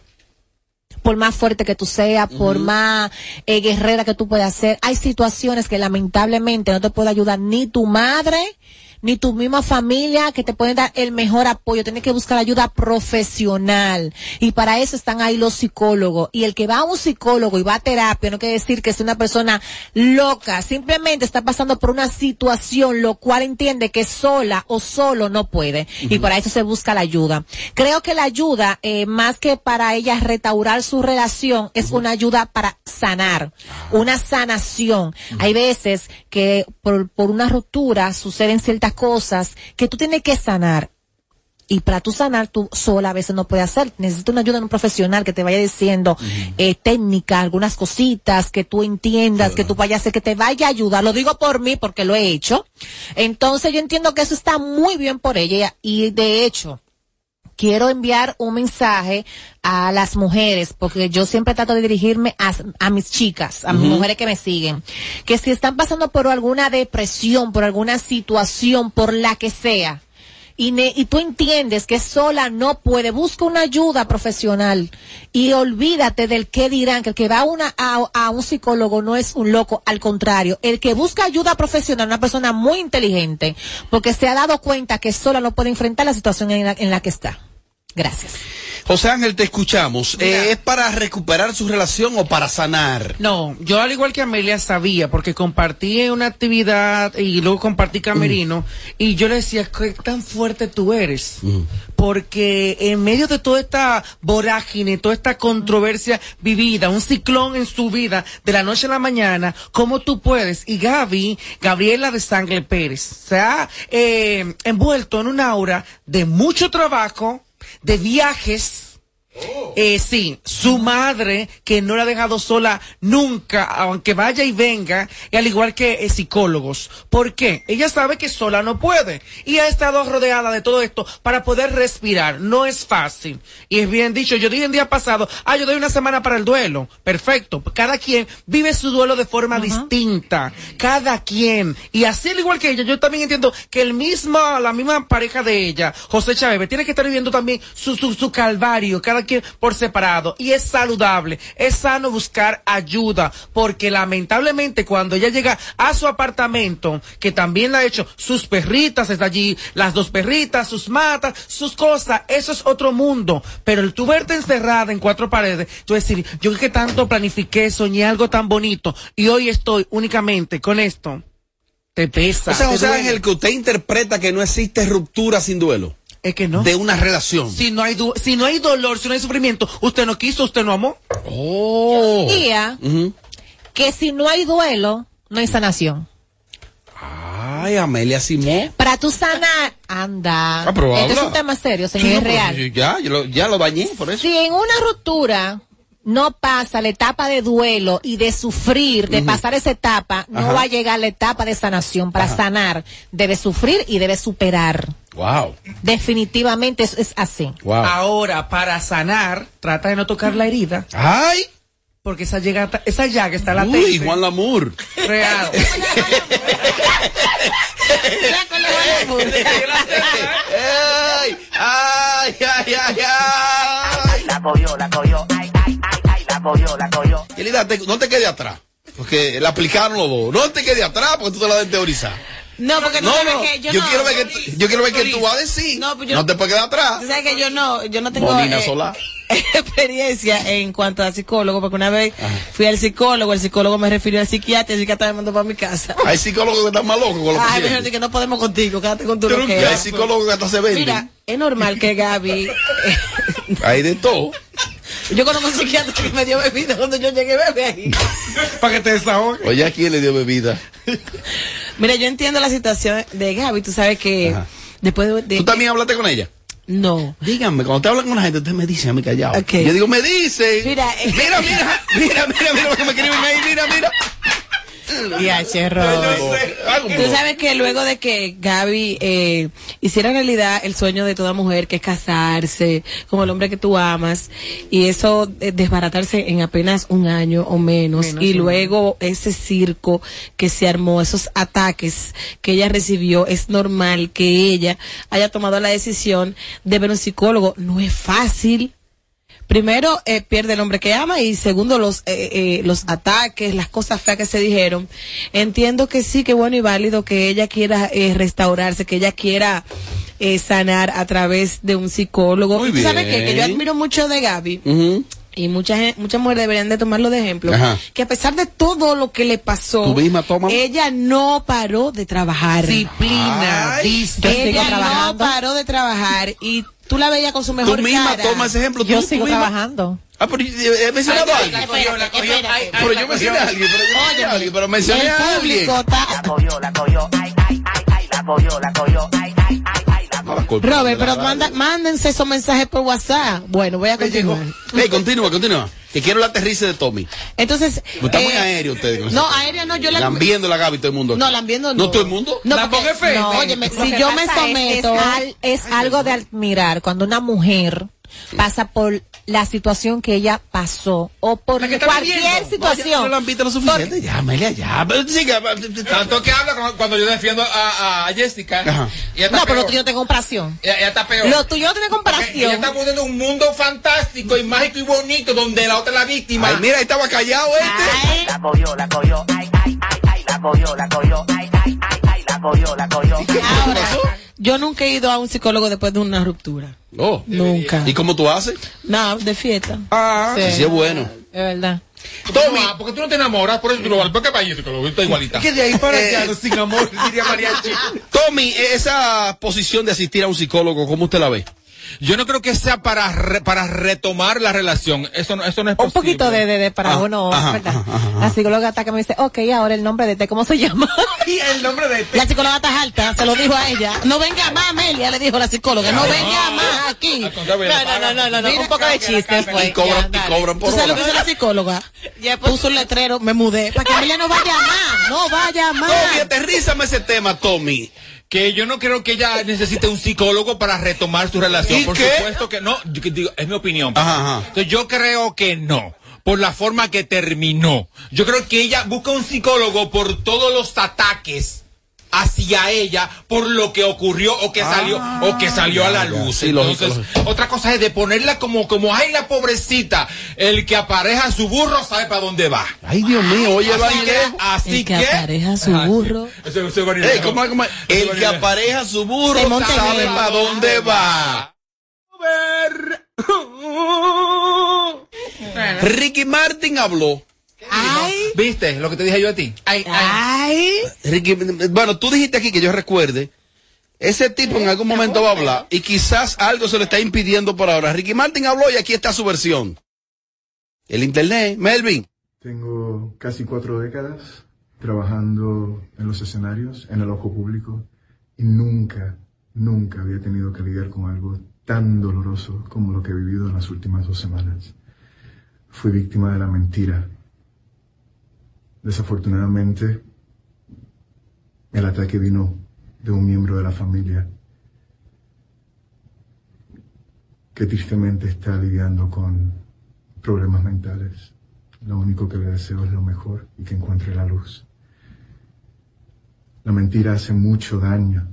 Por más fuerte que tú seas, por más eh, guerrera que tú puedas ser, hay situaciones que lamentablemente no te puede ayudar ni tu madre, ni tu misma familia que te pueden dar el mejor apoyo. Tienes que buscar ayuda profesional. Y para eso están ahí los psicólogos. Y el que va a un psicólogo y va a terapia no quiere decir que es una persona loca. Simplemente está pasando por una situación lo cual entiende que sola o solo no puede. Y para eso se busca la ayuda. Creo que la ayuda, eh, más que para ella restaurar su relación, es una ayuda para sanar. Una sanación. Hay veces que por, por una ruptura suceden ciertas cosas que tú tienes que sanar. Y para tú sanar, tú sola a veces no puedes hacer. Necesitas una ayuda de un profesional que te vaya diciendo eh, técnica, algunas cositas que tú entiendas, que tú vayas a hacer, que te vaya a ayudar. Lo digo por mí porque lo he hecho. Entonces yo entiendo que eso está muy bien por ella. Y de hecho, quiero enviar un mensaje a las mujeres, porque yo siempre trato de dirigirme a, a mis chicas, a mis mujeres que me siguen, que si están pasando por alguna depresión, por alguna situación, por la que sea, y, ne- y tú entiendes que sola no puede, busca una ayuda profesional y olvídate del qué dirán, que el que va a, una, a, a un psicólogo no es un loco, al contrario, el que busca ayuda profesional, una persona muy inteligente, porque se ha dado cuenta que sola no puede enfrentar la situación en la, en la que está. Gracias. José Ángel, te escuchamos. Eh, ¿Es para recuperar su relación o para sanar? No, yo al igual que Amelia sabía, porque compartí una actividad y luego compartí camerino, y yo le decía, ¿qué tan fuerte tú eres? Porque en medio de toda esta vorágine, toda esta controversia vivida, un ciclón en su vida, de la noche a la mañana, ¿cómo tú puedes? Y Gaby, Gabriela de Sangle Pérez, se ha eh, envuelto en una aura de mucho trabajo, de viajes, Eh, sí, su madre, que no la ha dejado sola nunca, aunque vaya y venga, y al igual que eh, psicólogos. ¿Por qué? Ella sabe que sola no puede. Y ha estado rodeada de todo esto para poder respirar. No es fácil. Y es bien dicho, yo dije el día pasado, ah, yo doy una semana para el duelo. Perfecto. Cada quien vive su duelo de forma distinta. Cada quien. Y así al igual que ella, yo también entiendo que el mismo, la misma pareja de ella, José Chávez, tiene que estar viviendo también su, su, su calvario, cada quien por separado. Y es saludable, es sano buscar ayuda, porque lamentablemente cuando ella llega a su apartamento, que también la ha hecho, sus perritas está allí, las dos perritas, sus matas, sus cosas, eso es otro mundo. Pero el tú verte encerrada en cuatro paredes, tú decir, yo que tanto planifiqué, soñé algo tan bonito, y hoy estoy únicamente con esto. Te pesa. O sea, José. Ángel, que usted interpreta que no existe ruptura sin duelo. Es que no. De una relación. Si no hay du- si no hay dolor, si no hay sufrimiento, usted no quiso, usted no amó. Oh. Diría que si no hay duelo, no hay sanación. Ay, Amelia Simón. Para tú sanar, anda. Ah, pero este es un tema serio, Sí, señor, no, es real. yo Ya, yo lo, ya lo dañé por eso. Si en una ruptura no pasa la etapa de duelo y de sufrir, de pasar esa etapa, no Ajá. va a llegar la etapa de sanación. Para Ajá. sanar, debe sufrir y debe superar. Wow. Definitivamente eso es así. Ahora, para sanar, trata de no tocar la herida. Ay. Porque esa, llaga, esa llaga está Uy, latente. Juan Lamour. Real. ay, ay, ay, ay, ay. La cogió, la cogió, ay, la cogió, la cogió. Querida, te- no te quedes atrás. Porque la aplicaron los dos. No te quedes atrás porque tú te la debes teorizar. No, porque tú No, sabes no. que yo, Yo no. quiero ver que tú- yo quiero ver qué tú vas a decir. No, pues yo- No te puedes quedar atrás. Tú sabes que yo no, yo no tengo eh, experiencia en cuanto a psicólogo, porque una vez fui al psicólogo, el psicólogo me refirió al psiquiatra, el psiquiatra me mandó para mi casa. Hay psicólogos que están más locos con los Ay, pacientes. dijo que no podemos contigo, quédate con tu Pero que loquera. hay psicólogos que hasta se venden. Mira, es normal que Gaby, Hay de todo. Yo conozco un psiquiatra que me dio bebida cuando yo llegué bebé ahí. Para que te desahogues. Oye, ¿a quién le dio bebida? Mira, yo entiendo la situación de Gaby, tú sabes que después de... de- ¿Tú también hablaste con ella? No. Díganme, cuando te hablan con la gente, usted me dice a mí callado. Ok. Yo digo, me dice. Mira, eh, mira, mira, mira, mira, mira lo que me escriben ahí, mira, mira. Cherro. Tú sabes que luego de que Gaby eh, hiciera realidad el sueño de toda mujer, que es casarse con el hombre que tú amas, y eso eh, desbaratarse en apenas un año o menos, Menos, y sí. luego ese circo que se armó, esos ataques que ella recibió, es normal que ella haya tomado la decisión de ver un psicólogo. No es fácil primero eh, pierde el hombre que ama y segundo los eh, eh, los ataques las cosas feas que se dijeron entiendo que sí que bueno y válido que ella quiera eh, restaurarse que ella quiera eh, sanar a través de un psicólogo Muy ¿Y tú sabes qué? que yo admiro mucho de Gaby. Y muchas muchas mujeres deberían de tomarlo de ejemplo Ajá. que a pesar de todo lo que le pasó Tú misma toma. ella no paró de trabajar Disciplina, disciplina. ella no paró de trabajar y tú la veías con su mejor Tú misma cara. toma ese ejemplo. Yo tú, tú sigo misma. trabajando. Ah, pero he mencionado a alguien. Pero yo mencioné a alguien, pero yo mencioné a alguien, pero mencioné a alguien. La cogió, la cogió, ay, ay, ay, ay, la cogió, la cogió, ay, Robert, pero manda, mándense esos mensajes por WhatsApp. Bueno, voy a continuar. Hey, continúa, continúa. Que quiero la aterrice de Tommy. Entonces. Está muy eh, aéreo ustedes. No, eso. aérea no, yo la. Lambiendo la Gaby todo el mundo. aquí. No, lambiendo no. ¿No todo el mundo? No, La porque- fe. no, óyeme, si yo me es- someto. Es, al- es algo de admirar cuando una mujer pasa por la situación que ella pasó o por cualquier viviendo. No, situación. no la han visto lo suficiente. Ya, Amelia, ya. Siga. Tanto que habla cuando yo defiendo a, a Jessica. Ajá. Y No, pero lo tuyo no tiene comparación. Ella, ella está peor. Lo tuyo no tiene Porque Ella comparación. está poniendo un mundo fantástico y mágico y bonito donde la otra es la víctima. Ay, mira, ahí estaba callado este. La cogió, la cogió, ay, ay, ay, ay, la cogió, la cogió, ay, ay, ay, ay, la cogió, la cogió. Ahora, yo nunca he ido a un psicólogo después de una ruptura. Oh. Nunca. ¿Y cómo tú haces? No, de fiesta. Ah, Sí. Sí, es bueno. Es verdad. Tommy, porque tú no te enamoras, por eso tú lo vas. ¿Por qué vayas con lo está igualita? Que de ahí para Eh, allá, no, sin amor, diría Mariachi. Tommy, esa posición de asistir a un psicólogo, ¿cómo usted la ve? Yo no creo que sea para re- para retomar la relación. Eso no, eso no es Un posible. poquito de, de, de para Ah, uno, ajá, ¿verdad? ajá, ajá. La psicóloga está que me dice, ok, ahora el nombre de este, ¿cómo se llama? Y el nombre de La psicóloga está alta, se lo dijo a ella. No venga más, Amelia, le dijo la psicóloga. No No. venga más aquí. No, no, no, no, no, Mira, un poco de chiste fue. Y cobran, Ya, y cobran por ¿Tú sabes lo que hizo la psicóloga? Ya, pues. Puso un letrero, me mudé. Para que Amelia no vaya más, no vaya más. Tommy, aterrízame ese tema, Tommy. Que yo no creo que ella necesite un psicólogo para retomar su relación. ¿Y Por qué? supuesto que no. Digo, es mi opinión. Ajá, ajá. Entonces yo creo que no. Por la forma que terminó. Yo creo que ella busca un psicólogo por todos los ataques hacia ella por lo que ocurrió o que salió o que salió a la luz. Sí, Entonces, lógico. otra cosa es de ponerla como como ay la pobrecita, el que apareja su burro sabe para dónde va. Ay, Dios mío, oye, así que, Vanilejo. así El que que apareja su burro. Ese- ese Vanilejo. Ey, ¿cómo es, cómo es? El que apareja su burro sabe para dónde va. Ricky Martin habló. Ay, ¿Viste lo que te dije yo a ti? Ay, ay. ay. Ricky, bueno, tú dijiste aquí que yo recuerde. Ese tipo en algún momento va a hablar y quizás algo se le está impidiendo por ahora. Ricky Martin habló y aquí está su versión. El internet, Melvin. Tengo casi cuatro décadas trabajando en los escenarios, en el ojo público, y nunca, nunca había tenido que lidiar con algo tan doloroso como lo que he vivido en las últimas dos semanas. Fui víctima de la mentira. Desafortunadamente, el ataque vino de un miembro de la familia que tristemente está lidiando con problemas mentales. Lo único que le deseo es lo mejor y que encuentre la luz. La mentira hace mucho daño.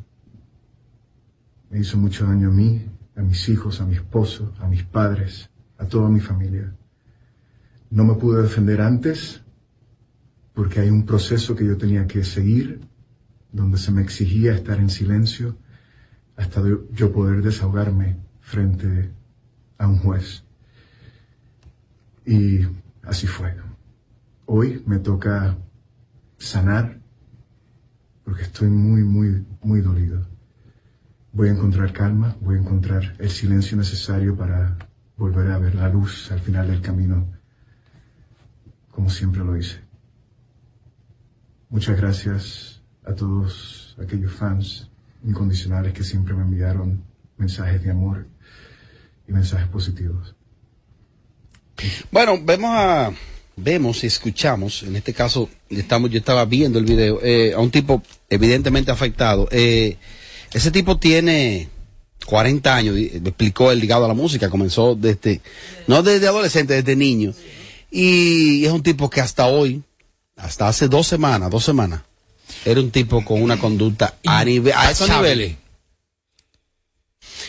Me hizo mucho daño a mí, a mis hijos, a mi esposo, a mis padres, a toda mi familia. No me pude defender antes porque hay un proceso que yo tenía que seguir donde se me exigía estar en silencio hasta yo poder desahogarme frente a un juez. Y así fue. Hoy me toca sanar porque estoy muy, muy, muy dolido. Voy a encontrar calma, voy a encontrar el silencio necesario para volver a ver la luz al final del camino, como siempre lo hice. Muchas gracias a todos aquellos fans incondicionales que siempre me enviaron mensajes de amor y mensajes positivos. Bueno, vemos vemos y escuchamos, en este caso, estamos, yo estaba viendo el video, eh, a un tipo evidentemente afectado. Eh, ese tipo tiene 40 años, explicó el ligado a la música, comenzó desde, no desde adolescente, desde niño. Y es un tipo que hasta hoy, hasta hace dos semanas, dos semanas, era un tipo con una conducta a, nivel, a esos niveles.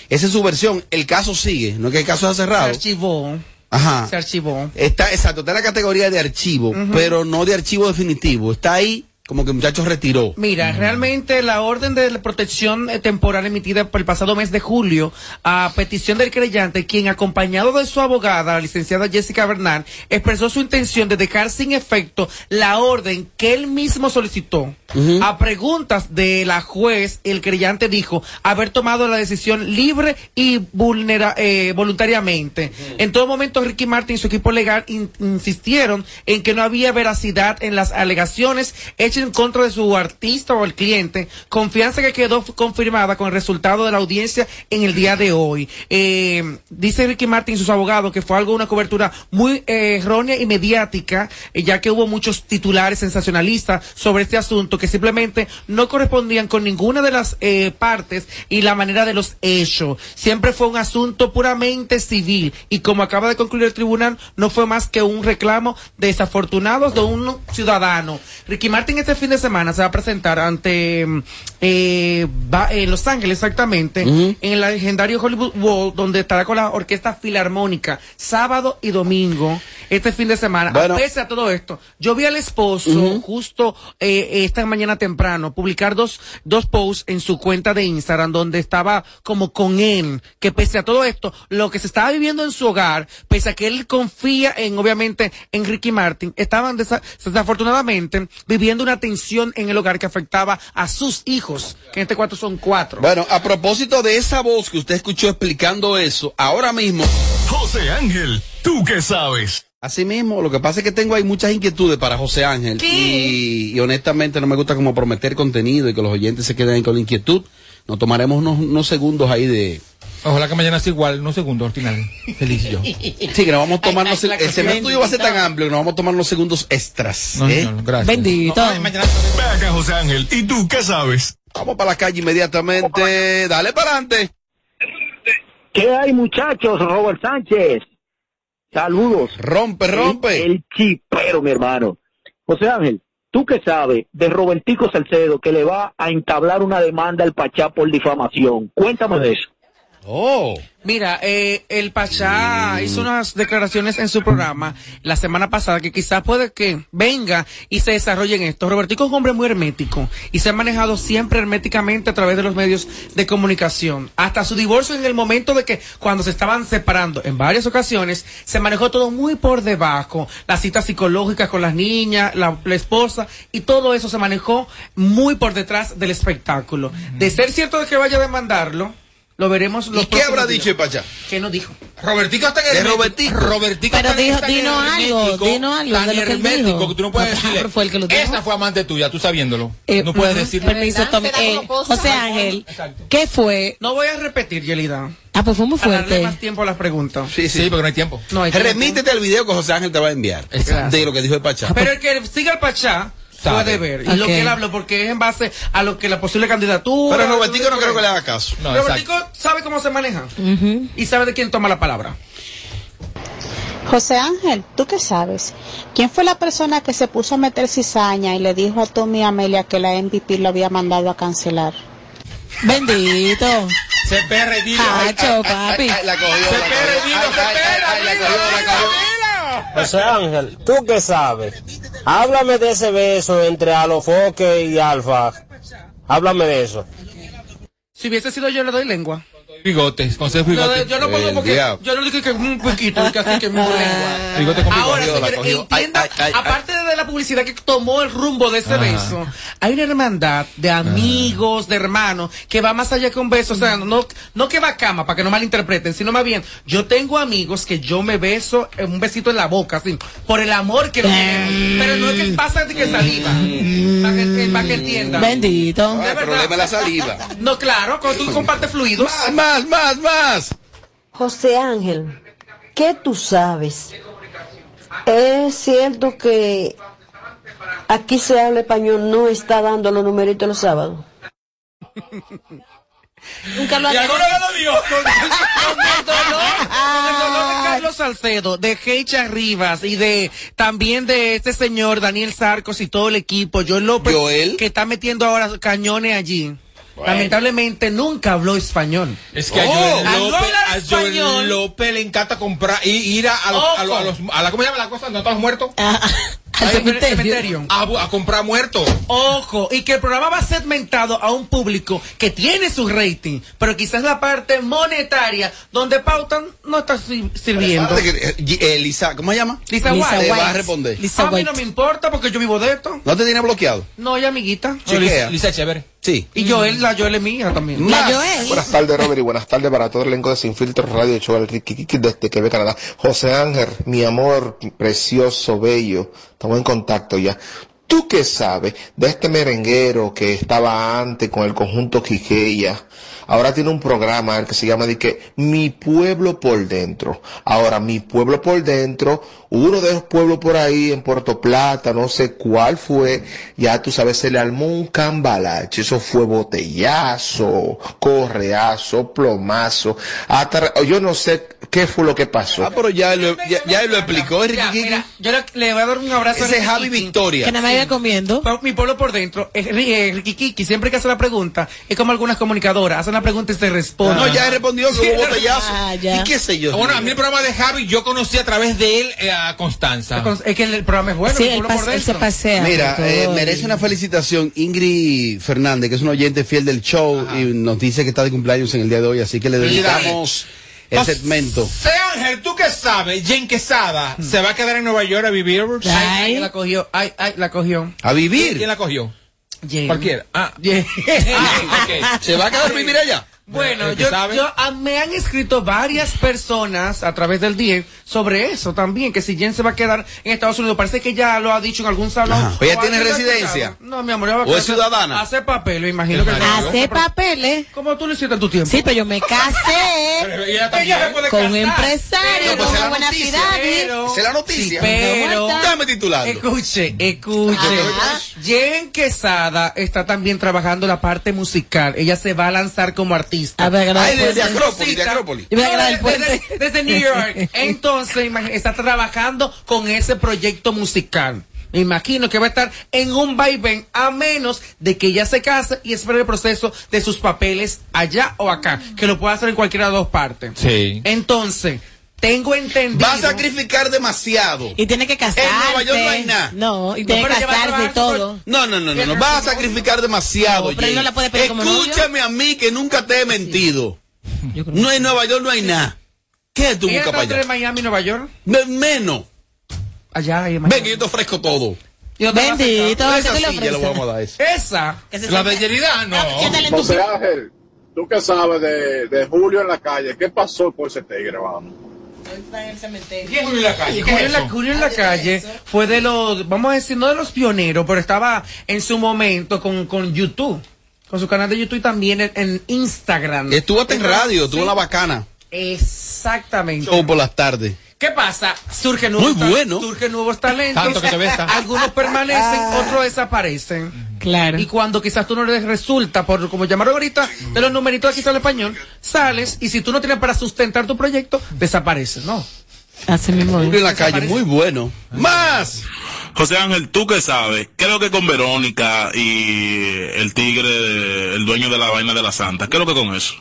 Esa es su versión. El caso sigue, no es que el caso se ha Se cerrado. archivó. Ajá. Se archivó. Está, exacto, está en la categoría de archivo, pero no de archivo definitivo. Está ahí como que el muchacho retiró. Mira, realmente la orden de protección eh, temporal emitida por el pasado mes de julio a petición del creyente, quien acompañado de su abogada, la licenciada Jessica Bernal, expresó su intención de dejar sin efecto la orden que él mismo solicitó. A preguntas de la juez, el creyente dijo haber tomado la decisión libre y vulnera- eh, voluntariamente. En todo momento, Ricky Martin y su equipo legal in- insistieron en que no había veracidad en las alegaciones hechas en contra de su artista o el cliente, confianza que quedó confirmada con el resultado de la audiencia en el día de hoy. Eh, dice Ricky Martin y sus abogados que fue algo, una cobertura muy eh, errónea y mediática, eh, ya que hubo muchos titulares sensacionalistas sobre este asunto que simplemente no correspondían con ninguna de las partes y la manera de los hechos. Siempre fue un asunto puramente civil y como acaba de concluir el tribunal, no fue más que un reclamo desafortunados de un ciudadano. Ricky Martin este fin de semana se va a presentar ante mm, eh, va- en Los Ángeles exactamente, en el legendario Hollywood Bowl, donde estará con la Orquesta Filarmónica, sábado y domingo. este fin de semana. Bueno. A pese a todo esto, yo vi al esposo justo eh, esta mañana temprano publicar dos, dos posts en su cuenta de Instagram donde estaba como con él, que pese a todo esto, lo que se estaba viviendo en su hogar, pese a que él confía en, obviamente, en Ricky Martin, estaban desa- desafortunadamente viviendo una tensión en el hogar que afectaba a sus hijos, que en este cuarto son cuatro. Bueno, a propósito de esa voz que usted escuchó explicando eso, ahora mismo. José Ángel, ¿tú qué sabes? Así mismo, lo que pasa es que tengo ahí muchas inquietudes para José Ángel y, y honestamente no me gusta como prometer contenido y que los oyentes se queden ahí con la inquietud. Nos tomaremos unos, unos segundos ahí de... Ojalá que mañana sea igual, unos segundos al final. Feliz yo. Sí, que nos vamos a tomar... Ay, unos- ay, la el segmento tuyo va a ser tan amplio que nos vamos a tomar unos segundos extras. No, ¿eh? no, gracias. Bendito. Ve acá, José Ángel, ¿y tú qué sabes? Vamos para la calle inmediatamente. Dale para adelante. ¿Qué hay, muchachos? Robert Sánchez. Saludos. Rompe, rompe. El, el chipero, mi hermano. José Ángel, ¿tú qué sabes de Robertico Salcedo que le va a entablar una demanda al Pachá por difamación? Cuéntame de eso. Oh. Mira, eh, el Pachá hizo unas declaraciones en su programa la semana pasada que quizás puede que venga y se desarrolle en esto. Robertico es un hombre muy hermético y se ha manejado siempre herméticamente a través de los medios de comunicación. Hasta su divorcio en el momento de que cuando se estaban separando en varias ocasiones se manejó todo muy por debajo. Las citas psicológicas con las niñas, la, la esposa y todo eso se manejó muy por detrás del espectáculo. De ser cierto de que vaya a demandarlo, lo veremos los ¿Y qué habrá días. dicho el Pachá? ¿Qué no dijo? Robertico está en De hermético. Robertico. Robertico Pero dijo- dinos algo, dinos algo tan de lo que hermético dijo. que tú no puedes decirle. pero fue el que lo dijo. Esa fue amante tuya, tú sabiéndolo. Eh, no puedes decirle. Permiso. Eh, José Ángel, ¿qué fue? No voy a repetir, Yelida. Ah, pues fue muy Para darle fuerte. más tiempo a las preguntas. Sí, sí. Sí, porque no hay tiempo. No hay tiempo. Remítete al video que José Ángel te va a enviar. Exacto. De lo que dijo el Pachá. Pero el que siga al Pachá Sabe. puede ver. Y lo que él habló, porque es en base a lo que la posible candidatura. Pero Robertico no creo que le haga caso. No, Robertico sabe cómo se maneja. Y sabe de quién toma la palabra. José Ángel, ¿tú qué sabes? ¿Quién fue la persona que se puso a meter cizaña y le dijo a Tommy y Amelia que la MVP lo había mandado a cancelar? Bendito. Se perre, dilo. Hacho, papi. La cogió, Se perre, dilo, se. José Ángel, ¿tú qué sabes? Háblame de ese beso entre Alofoque y Alfa. Háblame de eso. Si hubiese sido yo, le doy lengua. Bigotes, con seis No, bigotes. yo no pongo El porque. Yo no dije que un poquito, que así que mi lengua. Bigote con Ahora, cogió. entienda, Ay, ay, ay, aparte de la publicidad que tomó el rumbo de ese Ajá. beso, hay una hermandad de amigos, de hermanos, que va más allá que un beso. O sea, no, no que va a cama, para que no malinterpreten, sino más bien, yo tengo amigos que yo me beso en un besito en la boca, así, por el amor que me tienen. Pero no es que pasa de que saliva, para que, para que entiendan. Bendito. Ah, el problema es la saliva. No, claro, cuando tú compartes fluidos. Más, más, más, más. José Ángel, ¿qué tú sabes? Es cierto que aquí se habla español, no está dando los numeritos los sábados. Nunca lo Y ha alguno lo dio. Con, con el dolor, con el dolor de Carlos Salcedo, de Heicha Rivas y de también de este señor Daniel Sarcos y todo el equipo, Joel López, Joel. que está metiendo ahora cañones allí. Lamentablemente nunca habló español. Es que a Oh, Joel no López, a Joel López le encanta comprar y ir a, a los, a los, a los- a la, ¿cómo se llama la cosa? ¿No estamos muertos? Al cementerio. A, comprar muertos. Ojo, y que el programa va segmentado a un público que tiene su rating, pero quizás la parte monetaria donde pautan no está sir- sirviendo. Espérate que, eh, eh, Lisa, ¿cómo se llama? Lisa Te White. va a responder. a mí no me importa porque yo vivo de esto. ¿No te tiene bloqueado? No, ya amiguita. Chequea. Lisa Chévere. Sí. Y Joel, la Joel es mía también. Más. Buenas tardes, Robert, y buenas tardes para todo el elenco de Sin Filtro Radio Show, el Ricky Kiki desde Quebec, Canadá. José Ángel, mi amor precioso, bello, en contacto ya. ¿Tú qué sabes de este merenguero que estaba antes con el conjunto Quiqueya? Ahora tiene un programa que se llama que Mi Pueblo por Dentro. Ahora, Mi Pueblo por Dentro, uno de los pueblos por ahí en Puerto Plata, no sé cuál fue, ya tú sabes, se le armó un cambalache. Eso fue botellazo, correazo, plomazo. yo no sé qué fue lo que pasó. Ah, pero ya él lo, ya, ya lo explicó, Ricky Ya, Kiki. mira, yo le, le voy a dar un abrazo Ese a es Javi Victoria. Que nada más sigue comiendo. Mi pueblo por dentro, eh, Ricky Kiki, siempre que hace la pregunta, es como algunas comunicadoras, hacen la pregunta y se responden. No, ya he respondido que hubo botellazo. Ah, ya. ¿Y qué sé yo? Bueno, a mí el programa de Javi, yo conocí a través de él eh, a Constanza. Es que el programa es bueno, Sí, mi pueblo por él se dentro. pasea. Mira, eh, merece una felicitación Ingrid Fernández, que es un oyente fiel del show y nos dice que está de cumpleaños en el día de hoy, así que le dedicamos el segmento. Ángel, ¿tú qué sabes? Jen Quesada se va a quedar en Nueva York a vivir. Ay, ay, la cogió, ay, ay, la cogió. A vivir. ¿Quién la cogió? Jen. Cualquiera. Ah, Jen. Ah. ¿Se va a quedar a vivir allá? Bueno, ¿El que yo, ah, me han escrito varias personas a través del DIE sobre eso también, que si Jen se va a quedar en Estados Unidos, parece que ya lo ha dicho en algún salón. Ajá. ¿Ella tiene residencia? No, mi amor, ella va a ¿O es ciudadana? Hace papel, me imagino que Hace papeles. ¿Cómo tú lo hiciste en tu tiempo? Sí, pero yo me casé Pero ella también. Ella se puede con un casar. empresario, Pero, pues, con buena ciudad. es la noticia. Sí, pero- Dame titulando. Escuche, escuche. Ajá. Jen Quesada está también trabajando la parte musical. Ella se va a lanzar como artista. A ver, Ay, de, pues, de Acrópolis, de. Acrópolis. No. Desde, desde New York. Entonces, está trabajando con ese proyecto musical. Me imagino que va a estar en un vaivén a menos de que ella se case y espere el proceso de sus papeles allá o acá, que lo pueda hacer en cualquiera de las dos partes. Sí. Entonces, tengo entendido. Va a sacrificar demasiado. Y tiene que casarse. En Nueva York no hay nada. No, y No, tiene que va casarse y todo. No, no, no, no, no. Vas a sacrificar demasiado. No, pero no la puede pedir como. Escúchame a mí que nunca te he mentido. No en Nueva York no hay nada. ¿Qué tú ¿Ella buscas para entre allá? Miami y Nueva York? Me- menos. Allá, en Ven que yo te ofrezco todo. ¿Y dónde va a sacar? Bendito, ¿qué Esa le ofreces? vamos a dar eso. Esa. La Yerida, no. José Ángel, tú que sabes de, de Julio en la calle, ¿qué pasó con ese tigre, vamos? ¿Quién es Julio en la calle? ¿Qué Julio es en, la, eso? Julio en la calle fue de los, vamos a decir, no de los pioneros, pero estaba en su momento con, con YouTube, con su canal de YouTube y también en, en Instagram. Estuvo hasta en radio, estuvo Sí. en la bacana. Exactamente. Show por las tardes. ¿Qué pasa? Surgen nuevos, Muy bueno. surgen nuevos talentos. Tanto que te ves, Algunos permanecen, otros desaparecen. Claro. Y cuando quizás tú no les resulta, por como llamaron ahorita, de los numeritos aquí sale español, sales y si tú no tienes para sustentar tu proyecto, desapareces, ¿no? Así mismo. En la calle, muy bueno. ¡Más! José Ángel, ¿tú qué sabes? ¿Qué es lo que con Verónica y el tigre, el dueño de la vaina de la santa? ¿Qué es lo que con eso?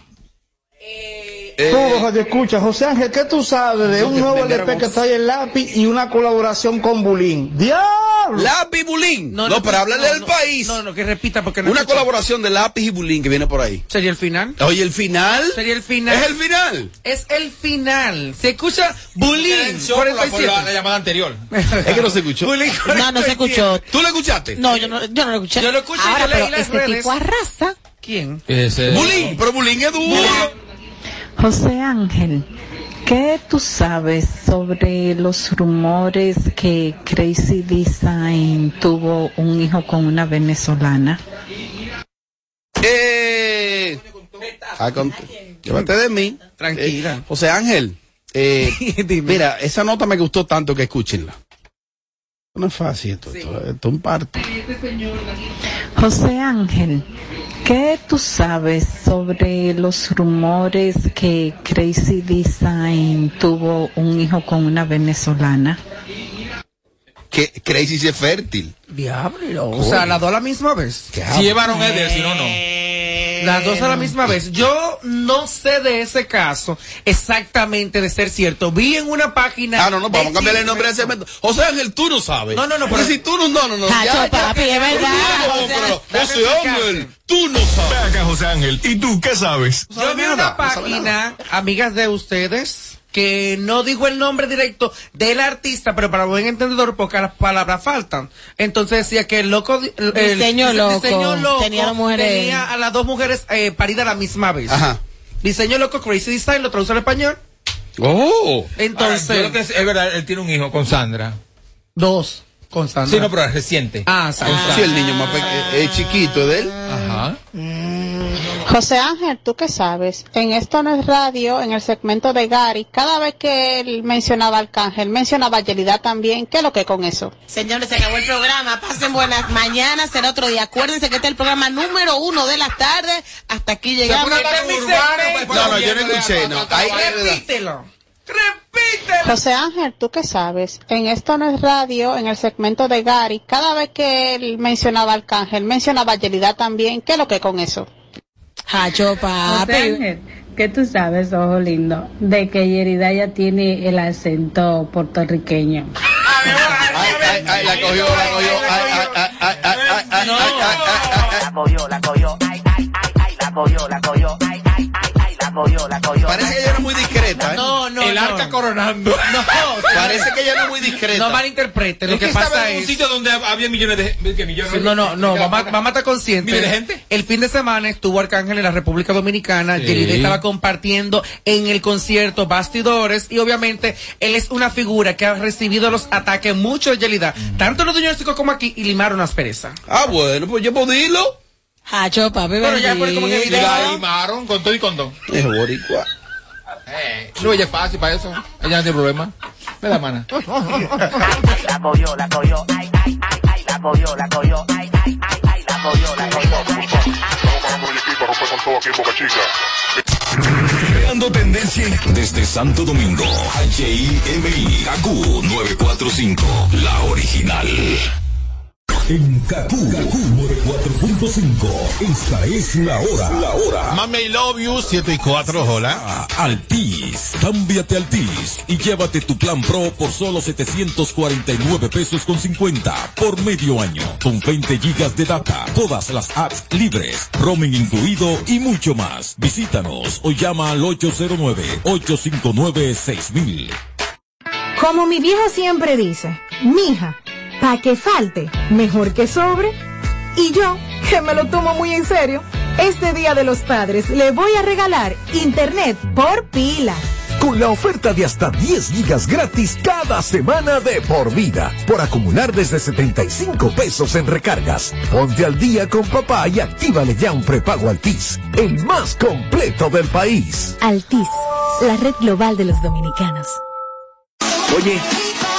Todo Radio Escucha, José Ángel, ¿qué tú sabes de un nuevo LP que está ahí en lápiz y una colaboración con Bulín? ¡Diablo! Lápiz y Bulín. No, pero háblale no, del no, país. No, no, que repita porque no Una colaboración de Lápiz y Bulín que viene por ahí. ¿Sería el final? Oye, el final. Sería el final. Es el final. Es el final. Se escucha. El show por la, por 47. la- la llamada anterior. Es que no se escuchó. Bullying No, no se escuchó. ¿Tú lo escuchaste? No, yo no, yo no lo escuché. Yo lo escuché, Ahora, yo leí pero las este redes. tipo arrasa. ¿Quién? Ese- Bulín, pero Bulín es duro. José Ángel, ¿qué tú sabes sobre los rumores que Crazy Design tuvo un hijo con una venezolana? Eh, ah, llévate de mí. Tranquila. Eh, José Ángel, eh, mira, esa nota me gustó tanto que escúchenla. No es fácil esto, esto, esto es un parto. José Ángel, ¿qué tú sabes sobre los rumores que Crazy Design tuvo un hijo con una venezolana? Que Crazy es fértil. Diablo. O sea, las dos a la misma vez. Si llevaron Eder, si no, no. Las dos a la misma vez. Yo no sé de ese caso exactamente de ser cierto. Vi en una página. Ah, no, no, vamos a cambiarle el nombre a ese segmento. José Ángel, tú no sabes. No, no, no, pero- si tú no, no, no, no. Tacho, ya, papi, es verdad. No, O sea, pero, José. Ángel, tú no sabes. Ven acá, José Ángel. ¿Y tú qué sabes? Yo vi una página, amigas de ustedes, que no dijo el nombre directo del artista, pero para buen entendedor, porque las palabras faltan. Entonces decía que el loco. El, Diseño el loco. diseño loco Tenía las mujeres- tenía a las dos mujeres eh, paridas a la misma vez. Ajá. Diseño loco, Crazy Design, lo traduce al español. Oh. Entonces. Ahora, yo lo que es, es verdad, él tiene un hijo con Sandra. Dos. Con Sandra. Sí, no, pero es reciente. Ah, Sandra. Sí, el niño más pequeño, es chiquito, de él. Ajá. José Ángel, ¿tú qué sabes? En Esto no es radio, en el segmento de Gary, cada vez que él mencionaba Arcángel, mencionaba a Yelida también. ¿Qué es lo que con eso? Señores, se acabó el programa. Pasen buenas mañanas. Será otro día. Acuérdense que este es el programa número uno de las tardes. Hasta aquí llegamos. Este es mi urbana, segmento. pues, No, no, yo no escuché, no. Ahí- Repítelo. Repítelo. José Ángel, ¿tú qué sabes? En Esto no es radio, en el segmento de Gary, cada vez que él mencionaba al Arcángel, mencionaba a Yelida también. ¿Qué es lo que con eso? Hacho, José Ángel, ¿qué tú sabes, ojo lindo, de que Yerida ya tiene el acento puertorriqueño? Ay, ay, la cogió, la cogió. Ay, ay, ay, ay, ay, ay, ay, ay, ay, ay. La cogió, la cogió, ay, ay, ay, ay, la cogió, la cogió, cogió, la cogió. Parece que ella era muy discreta, ¿eh? No, no, el no. arca coronando. No, Parece que ella era muy discreta. No malinterprete, lo Es que, pasa en un es... sitio donde había millones de, millones No, no, no, vamos, a- vamos a estar conscientes. Mire, gente. El fin de semana estuvo Arcángel en la República Dominicana. Yelida estaba compartiendo en el concierto bastidores y obviamente él es una figura que ha recibido los ataques mucho de Yelida, tanto en los diagnósticos como aquí, y limaron las perezas. Ah, bueno, pues yo puedo dilo. Hacho, papi, Pero ya pone como que la limaron con todo y condón. Es boricua. Eh, no, ella es fácil para eso. Ella no tiene problema. Me da mana. La cogió, la cogió, ay, ay, ay, ay, la cogió, la cogió, ay, ay, ay, ay, la cogió, la Creando tendencia desde Santo Domingo. HIMI KQ 945. La original. En Kaku, Kaku 4.5. Esta es la hora. La hora. Mami, I love you, 7 y 4, hola. Altis, cámbiate Altis y llévate tu plan Pro por solo 749 pesos con 50 por medio año, con 20 gigas de data, todas las apps libres, roaming incluido y mucho más. Visítanos o llama al 809-859-6000. Como mi vieja siempre dice, mija, pa' que falte, mejor que sobre. Y yo, que me lo tomo muy en serio, este Día de los Padres le voy a regalar internet por pila. Con la oferta de hasta 10 gigas gratis cada semana de por vida, por acumular desde 75 pesos en recargas. Ponte al día con papá y actívale ya un prepago Altis, el más completo del país. Altis, la red global de los dominicanos. Oye,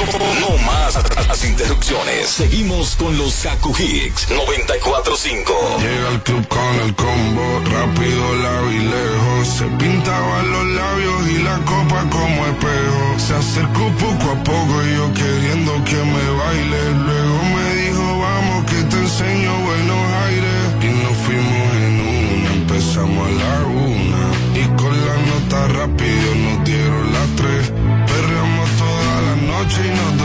No más las interrupciones. Seguimos con los Kaku Hicks 945. Llega al club con el combo, rápido, y lejos. Se pintaban los labios y la copa como espejo. Se acercó poco a poco yo queriendo que me baile. Luego me dijo, vamos que te enseño dream on.